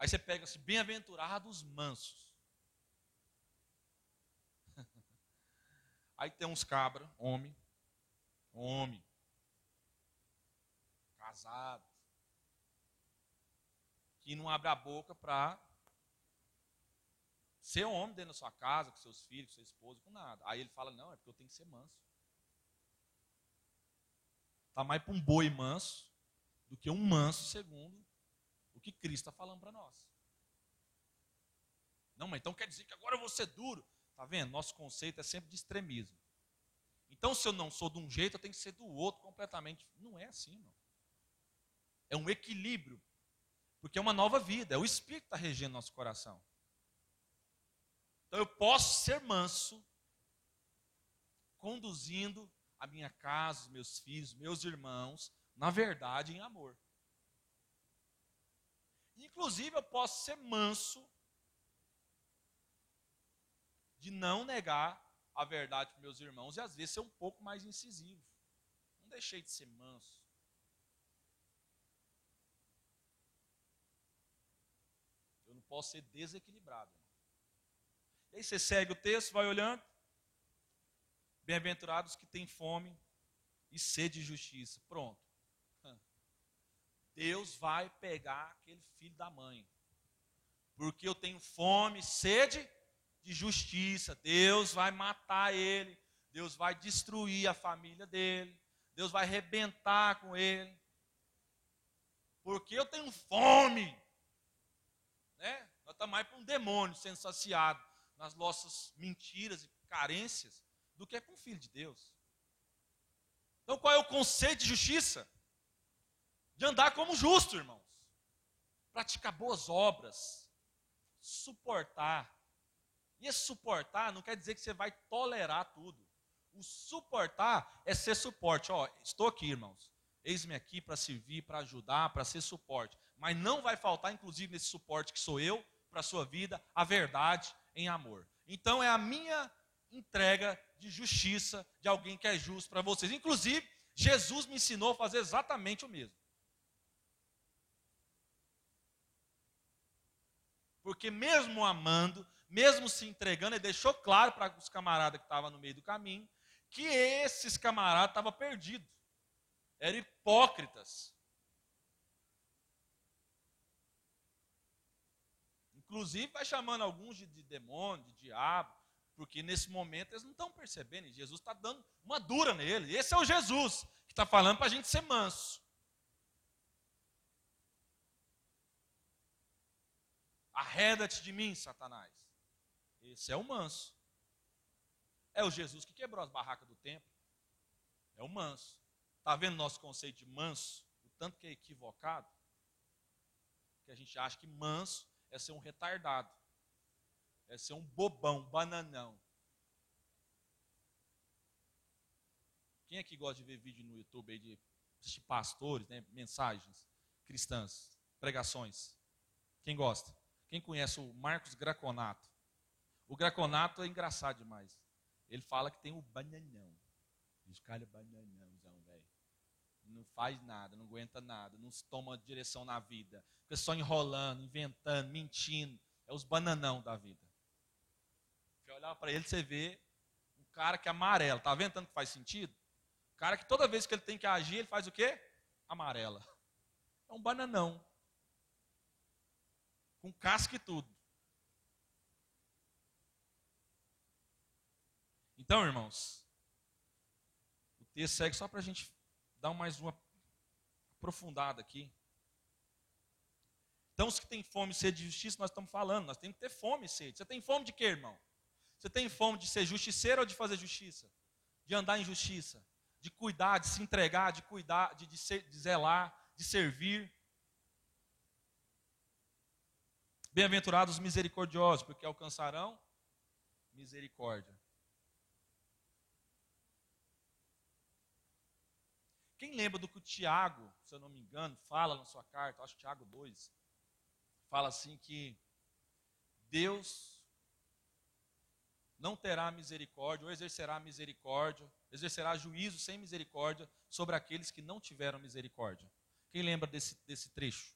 Aí você pega assim, bem-aventurados mansos. <laughs> Aí tem uns cabra, homem, homem, casado, que não abre a boca para ser homem dentro da sua casa, com seus filhos, com sua esposa, com nada. Aí ele fala, não, é porque eu tenho que ser manso. Está mais para um boi manso do que um manso segundo o que Cristo está falando para nós. Não, mas então quer dizer que agora eu vou ser duro. Está vendo? Nosso conceito é sempre de extremismo. Então, se eu não sou de um jeito, eu tenho que ser do outro completamente. Não é assim, não. É um equilíbrio. Porque é uma nova vida. É o Espírito que está regendo nosso coração. Então, eu posso ser manso, conduzindo a minha casa, os meus filhos, meus irmãos, na verdade, em amor. Inclusive, eu posso ser manso de não negar a verdade para meus irmãos e às vezes ser um pouco mais incisivo. Não deixei de ser manso. Eu não posso ser desequilibrado. E aí você segue o texto, vai olhando. Bem-aventurados que têm fome e sede de justiça. Pronto. Deus vai pegar aquele filho da mãe. Porque eu tenho fome, sede de justiça. Deus vai matar ele. Deus vai destruir a família dele. Deus vai arrebentar com ele. Porque eu tenho fome. Né? Nós estamos mais para um demônio sendo saciado nas nossas mentiras e carências do que com o Filho de Deus. Então qual é o conceito de justiça? De andar como justo, irmãos. Praticar boas obras. Suportar e esse suportar não quer dizer que você vai tolerar tudo. O suportar é ser suporte. Ó, estou aqui, irmãos. Eis-me aqui para servir, para ajudar, para ser suporte. Mas não vai faltar, inclusive, nesse suporte que sou eu, para a sua vida, a verdade em amor. Então é a minha entrega de justiça de alguém que é justo para vocês. Inclusive, Jesus me ensinou a fazer exatamente o mesmo. Porque mesmo amando, mesmo se entregando, ele deixou claro para os camaradas que estavam no meio do caminho que esses camaradas estavam perdidos, eram hipócritas. Inclusive, vai chamando alguns de, de demônio, de diabo, porque nesse momento eles não estão percebendo, Jesus está dando uma dura nele. Esse é o Jesus que está falando para a gente ser manso. Arreda-te de mim, Satanás. Esse é o manso. É o Jesus que quebrou as barracas do templo. É o manso. Está vendo nosso conceito de manso? O tanto que é equivocado? Que a gente acha que manso é ser um retardado. É ser um bobão, bananão. Quem é que gosta de ver vídeo no YouTube de pastores, né, mensagens cristãs, pregações? Quem gosta? Quem conhece o Marcos Graconato? O Graconato é engraçado demais. Ele fala que tem o bananão. Diz, cara, bananãozão, velho. Não faz nada, não aguenta nada, não se toma direção na vida. Fica só enrolando, inventando, mentindo. É os bananão da vida. Se olhar para ele, você vê um cara que é amarelo. Tá vendo tanto que faz sentido? Cara que toda vez que ele tem que agir, ele faz o quê? Amarela. É um bananão. Com casca e tudo. Então, irmãos, o texto segue só para a gente dar mais uma aprofundada aqui. Então, os que têm fome e sede de justiça, nós estamos falando, nós temos que ter fome e sede. Você tem fome de quê, irmão? Você tem fome de ser justiceiro ou de fazer justiça? De andar em justiça? De cuidar, de se entregar, de cuidar, de, de, ser, de zelar, de servir? Bem-aventurados os misericordiosos, porque alcançarão misericórdia. Quem lembra do que o Tiago, se eu não me engano, fala na sua carta, acho que Tiago 2, fala assim que Deus não terá misericórdia, ou exercerá misericórdia, exercerá juízo sem misericórdia sobre aqueles que não tiveram misericórdia. Quem lembra desse, desse trecho?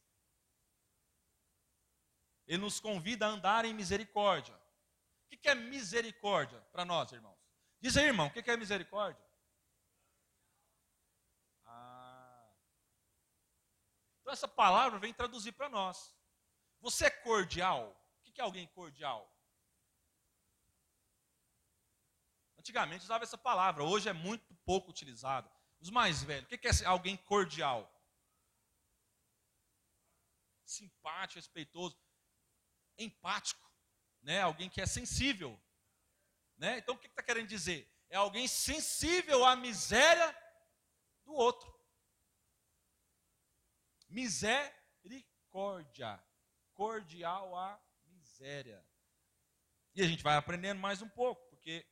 Ele nos convida a andar em misericórdia. O que é misericórdia para nós, irmãos? Diz aí, irmão, o que é misericórdia? Ah. Então essa palavra vem traduzir para nós. Você é cordial? O que é alguém cordial? Antigamente usava essa palavra, hoje é muito pouco utilizada. Os mais velhos, o que é alguém cordial? Simpático, respeitoso, empático, né? Alguém que é sensível, né? Então o que está querendo dizer? É alguém sensível à miséria do outro. Misericórdia, cordial à miséria. E a gente vai aprendendo mais um pouco, porque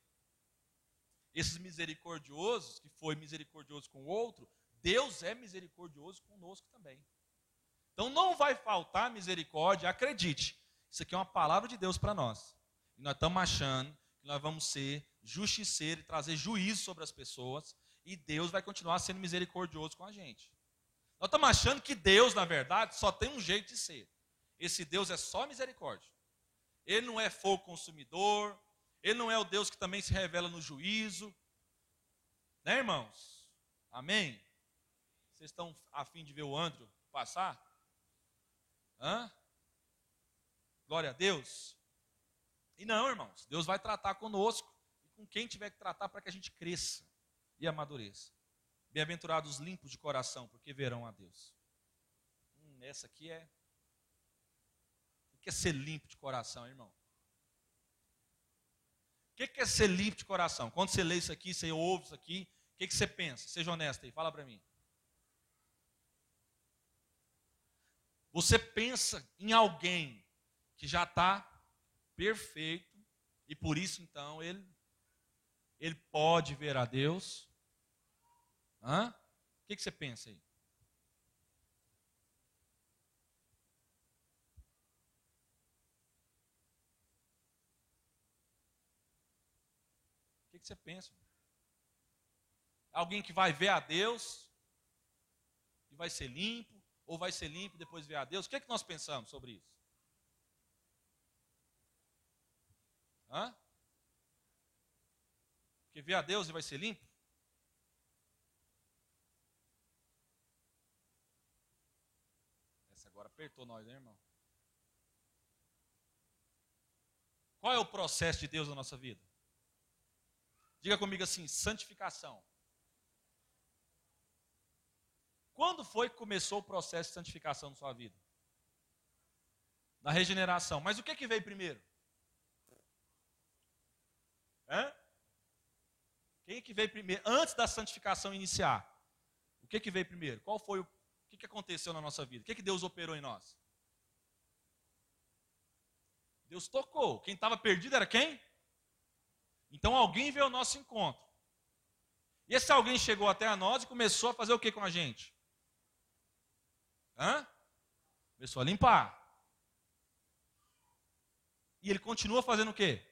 esses misericordiosos, que foi misericordioso com o outro, Deus é misericordioso conosco também. Então não vai faltar misericórdia, acredite. Isso aqui é uma palavra de Deus para nós. E nós estamos achando que nós vamos ser justiceiros e trazer juízo sobre as pessoas, e Deus vai continuar sendo misericordioso com a gente. Nós estamos achando que Deus, na verdade, só tem um jeito de ser. Esse Deus é só misericórdia. Ele não é fogo consumidor, ele não é o Deus que também se revela no juízo. Né, irmãos? Amém? Vocês estão afim de ver o Andro passar? Hã? Glória a Deus. E não, irmãos, Deus vai tratar conosco e com quem tiver que tratar para que a gente cresça e amadureça. Bem-aventurados limpos de coração, porque verão a Deus. Hum, essa aqui é. O que é ser limpo de coração, irmão? O que é ser limpo de coração? Quando você lê isso aqui, você ouve isso aqui, o que, que você pensa? Seja honesto aí, fala para mim. Você pensa em alguém que já está perfeito e por isso então ele ele pode ver a Deus. Hã? O que, que você pensa aí? que você pensa? Alguém que vai ver a Deus e vai ser limpo, ou vai ser limpo e depois ver a Deus? O que, é que nós pensamos sobre isso? Hã? Que vê a Deus e vai ser limpo? Essa agora apertou nós, né, irmão? Qual é o processo de Deus na nossa vida? Diga comigo assim: santificação. Quando foi que começou o processo de santificação na sua vida? Na regeneração. Mas o que, que veio primeiro? Hã? Quem que veio primeiro? Antes da santificação iniciar. O que, que veio primeiro? Qual foi o, o que, que aconteceu na nossa vida? O que, que Deus operou em nós? Deus tocou. Quem estava perdido era quem? Então alguém veio ao nosso encontro. E esse alguém chegou até a nós e começou a fazer o que com a gente? Hã? Começou a limpar. E ele continua fazendo o quê?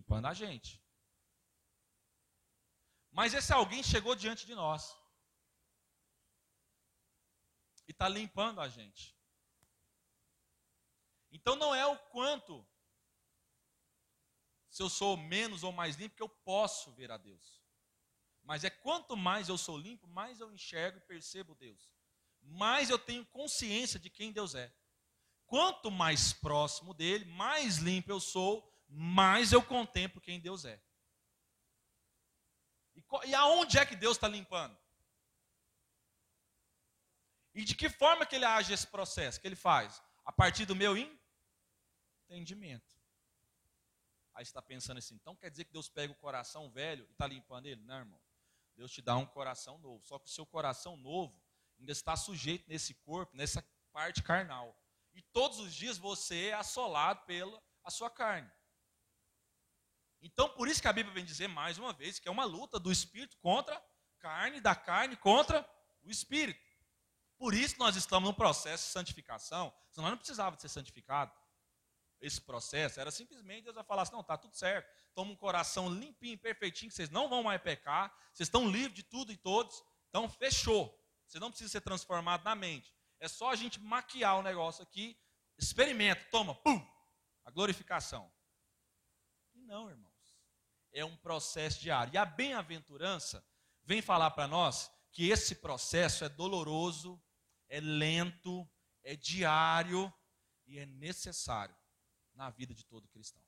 Limpando a gente. Mas esse alguém chegou diante de nós. E está limpando a gente. Então não é o quanto se eu sou menos ou mais limpo, que eu posso ver a Deus. Mas é quanto mais eu sou limpo, mais eu enxergo e percebo Deus. Mais eu tenho consciência de quem Deus é. Quanto mais próximo dele, mais limpo eu sou, mais eu contemplo quem Deus é. E, e aonde é que Deus está limpando? E de que forma que ele age esse processo? Que ele faz? A partir do meu entendimento. Aí você está pensando assim, então quer dizer que Deus pega o coração velho e está limpando ele? Não, irmão. Deus te dá um coração novo. Só que o seu coração novo ainda está sujeito nesse corpo, nessa parte carnal. E todos os dias você é assolado pela a sua carne. Então, por isso que a Bíblia vem dizer mais uma vez que é uma luta do espírito contra a carne, da carne contra o espírito. Por isso nós estamos no processo de santificação, senão nós não precisávamos de ser santificado esse processo, era simplesmente Deus vai falar assim: não, está tudo certo, toma um coração limpinho, perfeitinho, que vocês não vão mais pecar, vocês estão livres de tudo e todos, então fechou. Você não precisa ser transformado na mente. É só a gente maquiar o negócio aqui, experimenta, toma, pum, a glorificação. E não, irmãos. É um processo diário. E a bem-aventurança vem falar para nós que esse processo é doloroso, é lento, é diário e é necessário na vida de todo cristão.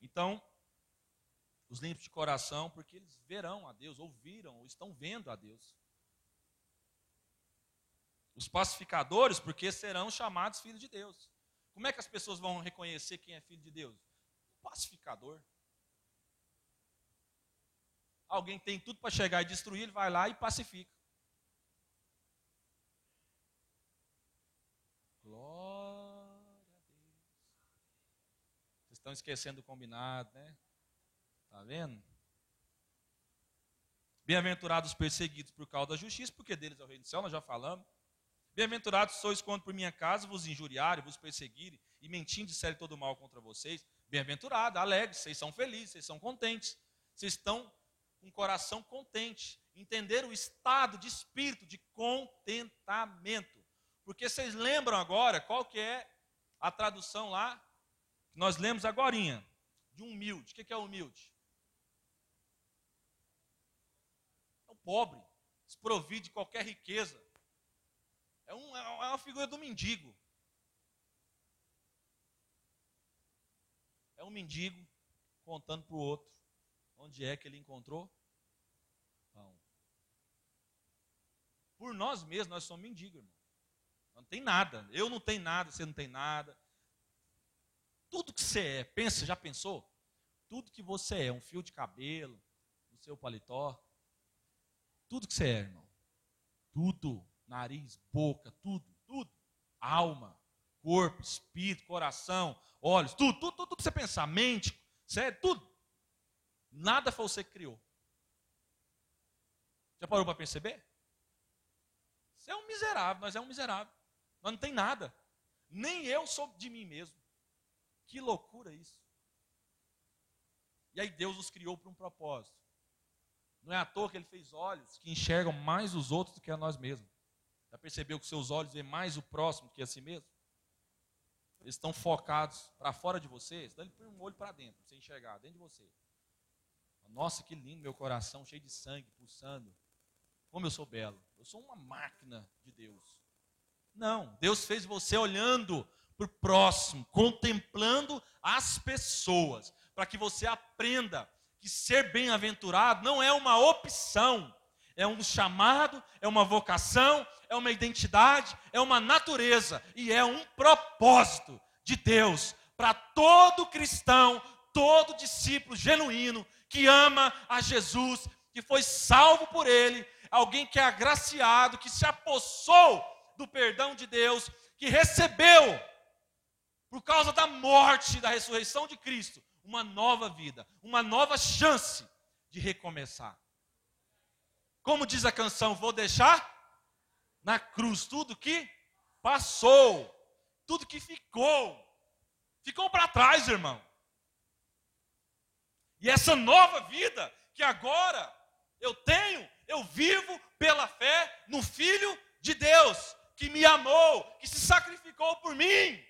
Então, os limpos de coração, porque eles verão a Deus, ouviram, ou estão vendo a Deus. Os pacificadores, porque serão chamados filhos de Deus. Como é que as pessoas vão reconhecer quem é filho de Deus? O pacificador. Alguém tem tudo para chegar e destruir, ele vai lá e pacifica. Glória a Deus. Vocês estão esquecendo o combinado, né? Tá vendo? Bem-aventurados perseguidos por causa da justiça, porque deles é o reino do céu, nós já falamos. Bem-aventurados sois quando por minha casa vos injuriarem, vos perseguirem e mentindo disserem todo mal contra vocês. Bem-aventurados, alegres, vocês são felizes, vocês são contentes. Vocês estão com um coração contente. Entender o estado de espírito de contentamento. Porque vocês lembram agora qual que é a tradução lá que nós lemos agora de humilde. O que é humilde? É o pobre, desprovido de qualquer riqueza é, um, é uma figura do mendigo. É um mendigo contando para o outro onde é que ele encontrou pão. Por nós mesmos, nós somos mendigos, irmão. Não tem nada. Eu não tenho nada, você não tem nada. Tudo que você é, pensa, já pensou? Tudo que você é, um fio de cabelo, no seu paletó, tudo que você é, irmão. Tudo nariz, boca, tudo, tudo. Alma, corpo, espírito, coração, olhos, tudo, tudo, tudo, tudo que você pensar, mente, sério, tudo. Nada foi você que criou. Já parou para perceber? Você é um miserável, nós é um miserável. Nós não tem nada. Nem eu sou de mim mesmo. Que loucura isso. E aí Deus os criou para um propósito. Não é à toa que ele fez olhos que enxergam mais os outros do que a nós mesmos. Já percebeu que seus olhos veem mais o próximo que a si mesmo? Eles estão focados para fora de você, ele põe um olho para dentro, para você enxergar, dentro de você. Nossa, que lindo meu coração, cheio de sangue, pulsando. Como eu sou belo. Eu sou uma máquina de Deus. Não, Deus fez você olhando para o próximo, contemplando as pessoas, para que você aprenda que ser bem-aventurado não é uma opção, é um chamado, é uma vocação, é uma identidade, é uma natureza e é um propósito de Deus para todo cristão, todo discípulo genuíno que ama a Jesus, que foi salvo por Ele, alguém que é agraciado, que se apossou do perdão de Deus, que recebeu, por causa da morte e da ressurreição de Cristo, uma nova vida, uma nova chance de recomeçar. Como diz a canção, vou deixar na cruz tudo que passou, tudo que ficou, ficou para trás, irmão. E essa nova vida que agora eu tenho, eu vivo pela fé no Filho de Deus, que me amou, que se sacrificou por mim,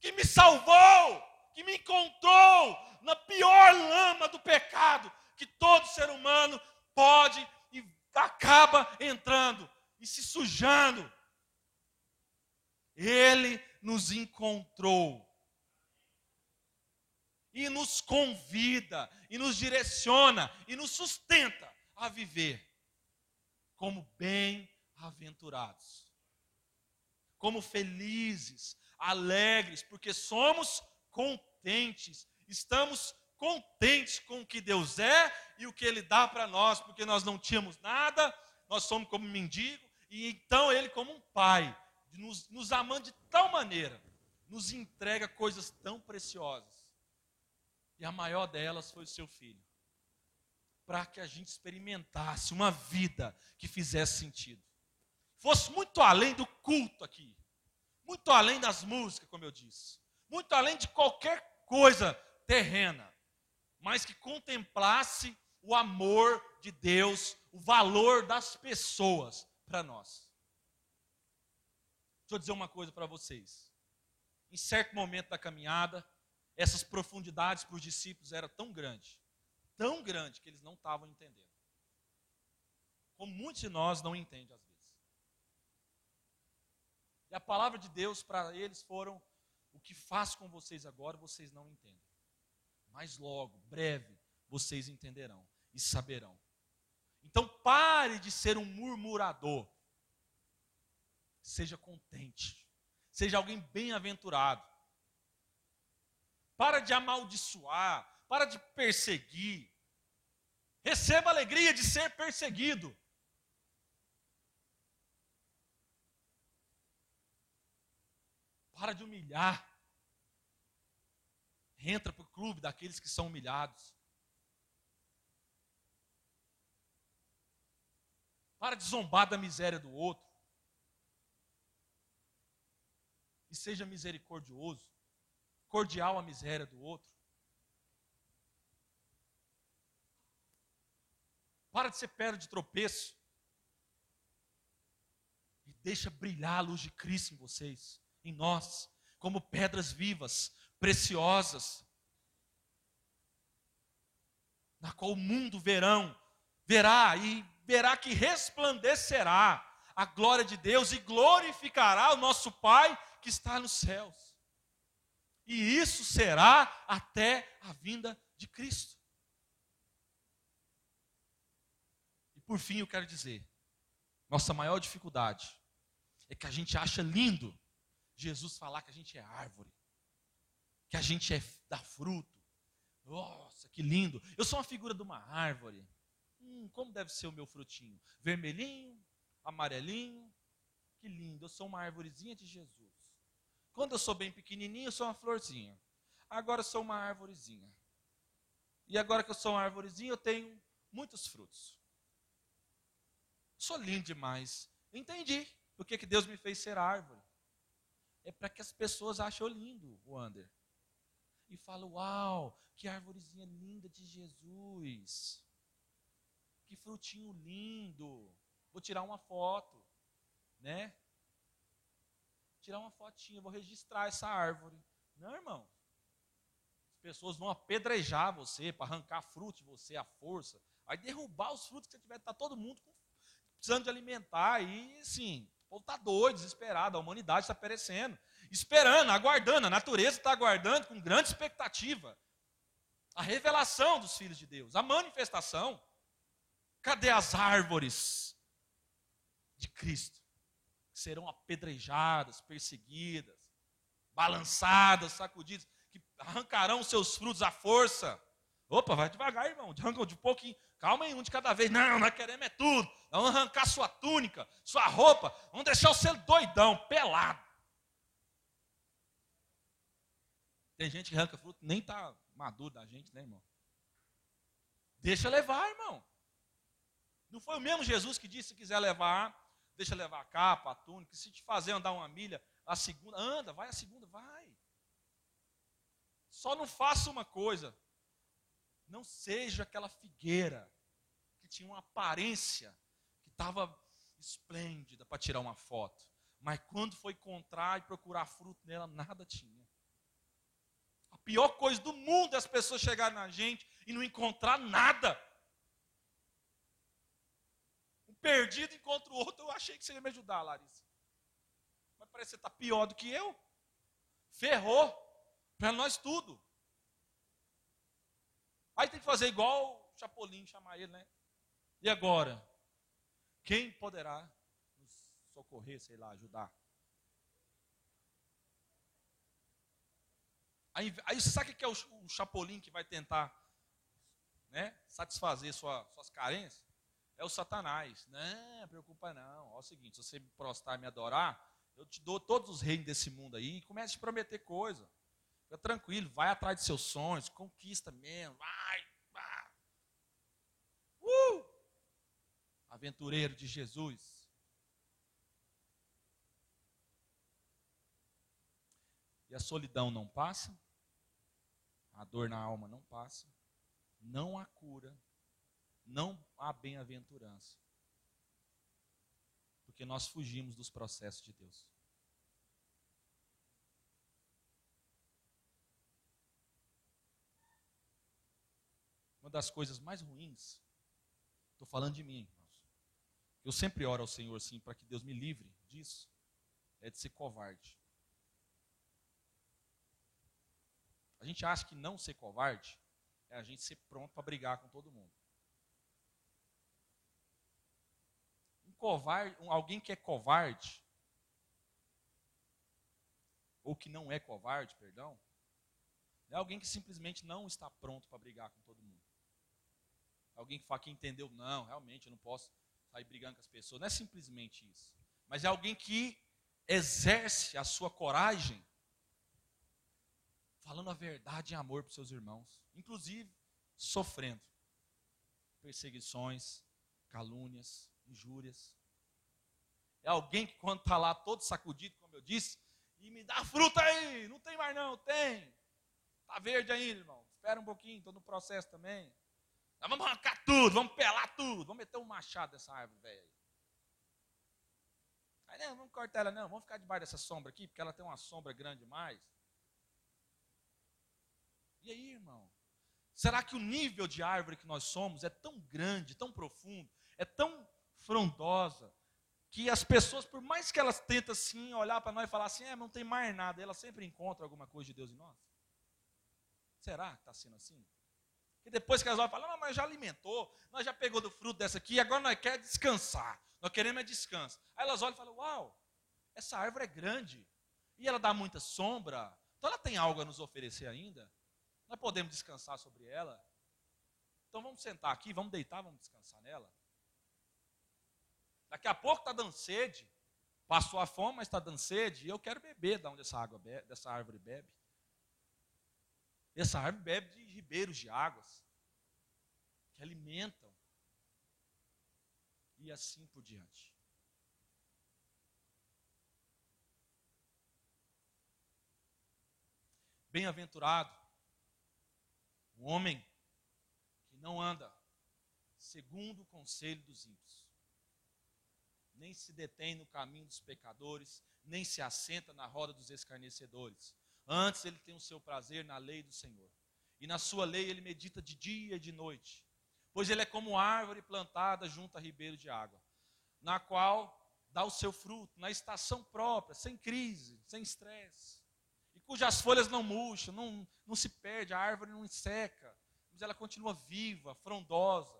que me salvou, que me encontrou na pior lama do pecado que todo ser humano pode acaba entrando e se sujando. Ele nos encontrou e nos convida, e nos direciona, e nos sustenta a viver como bem-aventurados, como felizes, alegres, porque somos contentes, estamos contentes com o que Deus é e o que Ele dá para nós, porque nós não tínhamos nada, nós somos como mendigo, e então Ele, como um pai, nos, nos amando de tal maneira, nos entrega coisas tão preciosas. E a maior delas foi o seu filho. Para que a gente experimentasse uma vida que fizesse sentido. Fosse muito além do culto aqui. Muito além das músicas, como eu disse. Muito além de qualquer coisa terrena mas que contemplasse o amor de Deus, o valor das pessoas para nós. Deixa eu dizer uma coisa para vocês. Em certo momento da caminhada, essas profundidades para os discípulos era tão grande, tão grande que eles não estavam entendendo. Como muitos de nós não entendem às vezes. E a palavra de Deus para eles foram: o que faço com vocês agora, vocês não entendem. Mas logo, breve, vocês entenderão e saberão. Então pare de ser um murmurador. Seja contente. Seja alguém bem-aventurado. Para de amaldiçoar, para de perseguir. Receba a alegria de ser perseguido. Para de humilhar. Entra para o clube daqueles que são humilhados. Para de zombar da miséria do outro. E seja misericordioso, cordial à miséria do outro. Para de ser pedra de tropeço. E deixa brilhar a luz de Cristo em vocês, em nós, como pedras vivas, preciosas, na qual o mundo verão, verá e verá que resplandecerá a glória de Deus e glorificará o nosso Pai que está nos céus. E isso será até a vinda de Cristo. E por fim eu quero dizer, nossa maior dificuldade é que a gente acha lindo Jesus falar que a gente é árvore, que a gente é dá fruto. Nossa, que lindo! Eu sou uma figura de uma árvore. Hum, como deve ser o meu frutinho? Vermelhinho, amarelinho. Que lindo, eu sou uma árvorezinha de Jesus. Quando eu sou bem pequenininho, eu sou uma florzinha. Agora eu sou uma árvorezinha. E agora que eu sou uma árvorezinha, eu tenho muitos frutos. Sou lindo demais. Entendi por que, que Deus me fez ser árvore. É para que as pessoas achem lindo, o Wander. E falam, uau, que árvorezinha linda de Jesus. Que frutinho lindo. Vou tirar uma foto, né? Tirar uma fotinha, vou registrar essa árvore. Não, irmão. As pessoas vão apedrejar você para arrancar fruto de você à força. Vai derrubar os frutos que você tiver. Está todo mundo precisando de alimentar. E, sim, o povo está doido, desesperado. A humanidade está perecendo. Esperando, aguardando. A natureza está aguardando com grande expectativa. A revelação dos filhos de Deus. A manifestação. Cadê as árvores de Cristo? Que serão apedrejadas, perseguidas, balançadas, sacudidas, que arrancarão seus frutos à força. Opa, vai devagar, irmão. Arranca de pouquinho. Calma aí, um de cada vez. Não, nós queremos é tudo. Vamos arrancar sua túnica, sua roupa. Vamos deixar você doidão, pelado. Tem gente que arranca fruto, nem está maduro da gente, né, irmão? Deixa levar, irmão. Não foi o mesmo Jesus que disse: se quiser levar, deixa levar a capa, a túnica, se te fazer andar uma milha, a segunda, anda, vai a segunda, vai. Só não faça uma coisa, não seja aquela figueira que tinha uma aparência, que estava esplêndida para tirar uma foto, mas quando foi encontrar e procurar fruto nela, nada tinha. A pior coisa do mundo é as pessoas chegarem na gente e não encontrar nada perdido encontra o outro, eu achei que você ia me ajudar, Larissa. Mas parece que você está pior do que eu. Ferrou. Para nós tudo. Aí tem que fazer igual o Chapolin, chamar ele, né? E agora? Quem poderá nos socorrer, sei lá, ajudar? Aí, aí você sabe o que é o, o Chapolin que vai tentar né, satisfazer sua, suas carências? É o Satanás. Não, preocupa não. Olha o seguinte, se você me prostrar e me adorar, eu te dou todos os reinos desse mundo aí e comece a te prometer coisa. Fica tranquilo, vai atrás de seus sonhos, conquista mesmo, vai, vai. Uh! Aventureiro de Jesus. E a solidão não passa, a dor na alma não passa, não há cura não há bem-aventurança. Porque nós fugimos dos processos de Deus. das coisas mais ruins, estou falando de mim, irmãos. Eu sempre oro ao Senhor assim para que Deus me livre disso, é de ser covarde. A gente acha que não ser covarde é a gente ser pronto para brigar com todo mundo. Covarde, alguém que é covarde, ou que não é covarde, perdão, é alguém que simplesmente não está pronto para brigar com todo mundo. Alguém que fala que entendeu, não, realmente eu não posso sair brigando com as pessoas. Não é simplesmente isso. Mas é alguém que exerce a sua coragem falando a verdade em amor para os seus irmãos, inclusive sofrendo perseguições, calúnias, injúrias. É alguém que quando está lá todo sacudido, como eu disse, e me dá fruta aí, não tem mais não, tem. Está verde ainda, irmão. Espera um pouquinho, estou no processo também. Nós vamos arrancar tudo, vamos pelar tudo, vamos meter um machado nessa árvore velha aí. Aí não, vamos cortar ela não, vamos ficar debaixo dessa sombra aqui, porque ela tem uma sombra grande demais. E aí, irmão? Será que o nível de árvore que nós somos é tão grande, tão profundo, é tão frondosa, que as pessoas, por mais que elas tentem assim, olhar para nós e falar assim, é, não tem mais nada, elas sempre encontram alguma coisa de Deus em nós? Será que está sendo assim? E depois que elas vão falar, mas já alimentou, nós já pegou do fruto dessa aqui, agora nós queremos descansar. Nós queremos é descanso. Aí elas olham e falam, uau, essa árvore é grande. E ela dá muita sombra. Então ela tem algo a nos oferecer ainda. Nós podemos descansar sobre ela. Então vamos sentar aqui, vamos deitar, vamos descansar nela. Daqui a pouco está dando sede. Passou a fome, mas está dando sede. E eu quero beber de onde essa, água bebe, dessa árvore bebe. Essa árvore bebe de ribeiros de águas que alimentam. E assim por diante. Bem-aventurado o homem que não anda segundo o conselho dos ímpios, nem se detém no caminho dos pecadores, nem se assenta na roda dos escarnecedores. Antes ele tem o seu prazer na lei do Senhor. E na sua lei ele medita de dia e de noite. Pois ele é como árvore plantada junto a ribeiro de água, na qual dá o seu fruto na estação própria, sem crise, sem estresse cujas folhas não murcham, não, não se perde, a árvore não seca, mas ela continua viva, frondosa.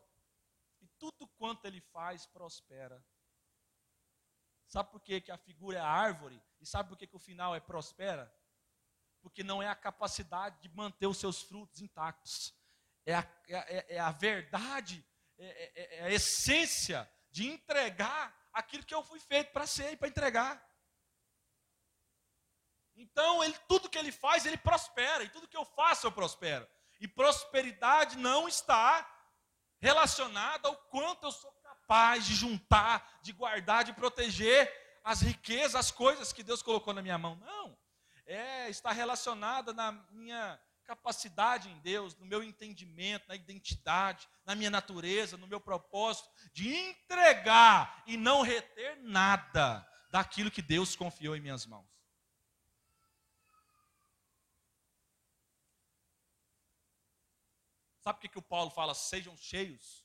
E tudo quanto ele faz prospera. Sabe por que, que a figura é a árvore? E sabe por que, que o final é prospera? Porque não é a capacidade de manter os seus frutos intactos. É a, é, é a verdade, é, é, é a essência de entregar aquilo que eu fui feito para ser e para entregar. Então, ele, tudo que ele faz, ele prospera. E tudo que eu faço, eu prospero. E prosperidade não está relacionada ao quanto eu sou capaz de juntar, de guardar, de proteger as riquezas, as coisas que Deus colocou na minha mão. Não. É, está relacionada na minha capacidade em Deus, no meu entendimento, na identidade, na minha natureza, no meu propósito de entregar e não reter nada daquilo que Deus confiou em minhas mãos. Sabe por que, que o Paulo fala, sejam cheios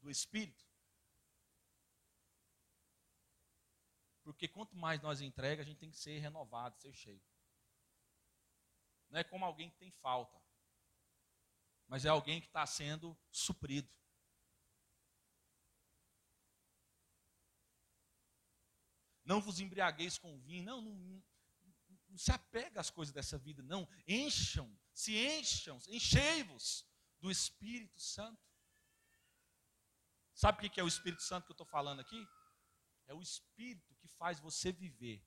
do Espírito? Porque quanto mais nós entrega, a gente tem que ser renovado, ser cheio. Não é como alguém que tem falta, mas é alguém que está sendo suprido. Não vos embriagueis com vinho, não, não, não, não se apega às coisas dessa vida, não. Encham, se encham, enchei-vos do Espírito Santo. Sabe o que é o Espírito Santo que eu estou falando aqui? É o Espírito que faz você viver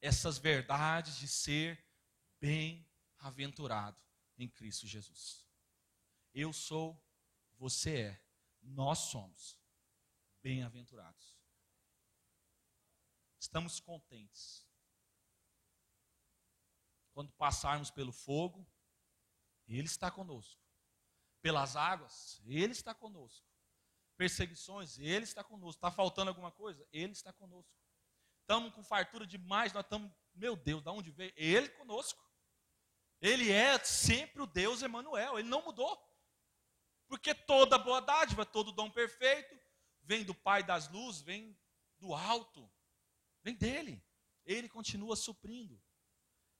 essas verdades de ser bem-aventurado em Cristo Jesus. Eu sou, você é, nós somos bem-aventurados. Estamos contentes. Quando passarmos pelo fogo, Ele está conosco pelas águas, Ele está conosco. Perseguições, Ele está conosco. Está faltando alguma coisa? Ele está conosco. Estamos com fartura demais, nós estamos, meu Deus, de onde veio? Ele conosco. Ele é sempre o Deus Emanuel, ele não mudou. Porque toda boa dádiva, todo dom perfeito, vem do Pai das luzes, vem do alto, vem dele. Ele continua suprindo.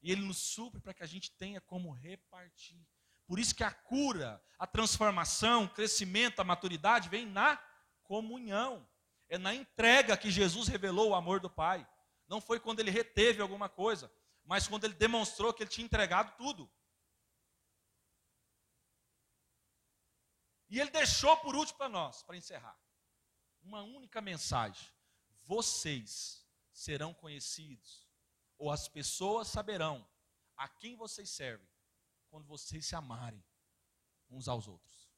E ele nos supre para que a gente tenha como repartir. Por isso que a cura, a transformação, o crescimento, a maturidade vem na comunhão. É na entrega que Jesus revelou o amor do Pai. Não foi quando ele reteve alguma coisa, mas quando ele demonstrou que ele tinha entregado tudo. E ele deixou por último para nós, para encerrar, uma única mensagem: vocês serão conhecidos, ou as pessoas saberão a quem vocês servem, quando vocês se amarem uns aos outros.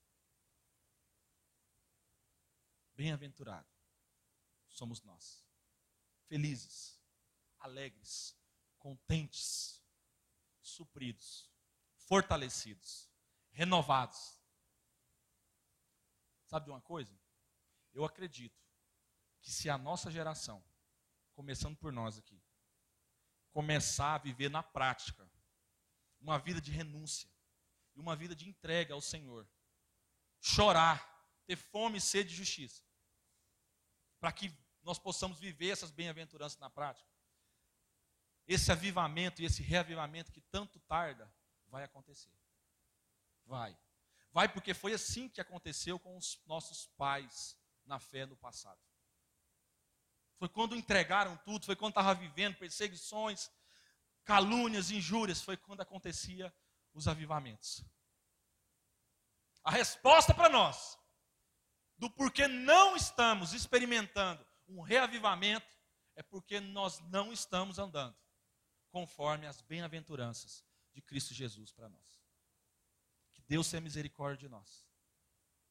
Bem-aventurado somos nós. Felizes, alegres, contentes, supridos, fortalecidos, renovados. Sabe de uma coisa? Eu acredito que se a nossa geração, começando por nós aqui, começar a viver na prática uma vida de renúncia e uma vida de entrega ao Senhor, chorar, ter fome e sede de justiça, para que nós possamos viver essas bem-aventuranças na prática. Esse avivamento e esse reavivamento que tanto tarda, vai acontecer. Vai. Vai porque foi assim que aconteceu com os nossos pais na fé no passado. Foi quando entregaram tudo, foi quando estava vivendo perseguições, calúnias, injúrias, foi quando acontecia os avivamentos. A resposta para nós do porquê não estamos experimentando um reavivamento é porque nós não estamos andando conforme as bem-aventuranças de Cristo Jesus para nós. Que Deus tenha misericórdia de nós.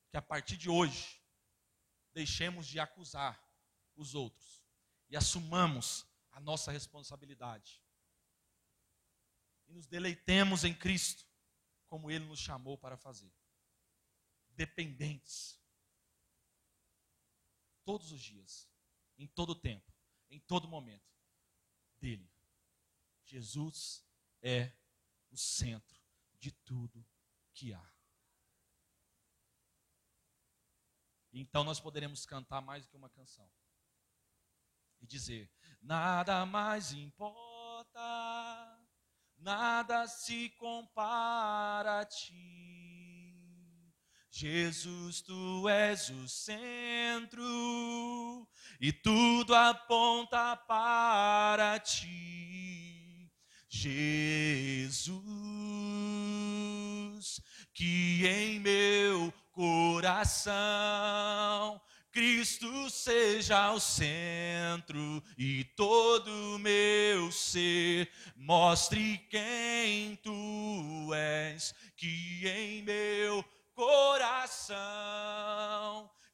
Que a partir de hoje, deixemos de acusar os outros e assumamos a nossa responsabilidade. E nos deleitemos em Cristo, como Ele nos chamou para fazer. Dependentes. Todos os dias em todo tempo, em todo momento, dele. Jesus é o centro de tudo que há. Então nós poderemos cantar mais do que uma canção e dizer: nada mais importa, nada se compara a ti. Jesus, tu és o centro e tudo aponta para ti. Jesus, que em meu coração Cristo seja o centro e todo meu ser mostre quem tu és, que em meu coração.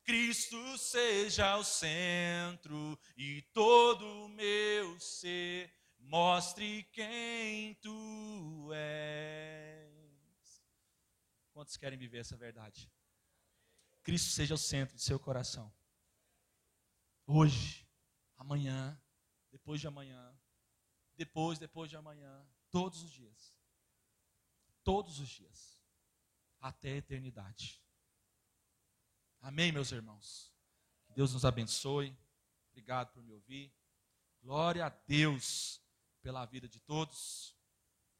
Cristo seja o centro e todo meu ser mostre quem tu és. Quantos querem viver essa verdade? Cristo seja o centro de seu coração. Hoje, amanhã, depois de amanhã, depois, depois de amanhã, todos os dias. Todos os dias até a eternidade. Amém, meus irmãos? Que Deus nos abençoe. Obrigado por me ouvir. Glória a Deus pela vida de todos.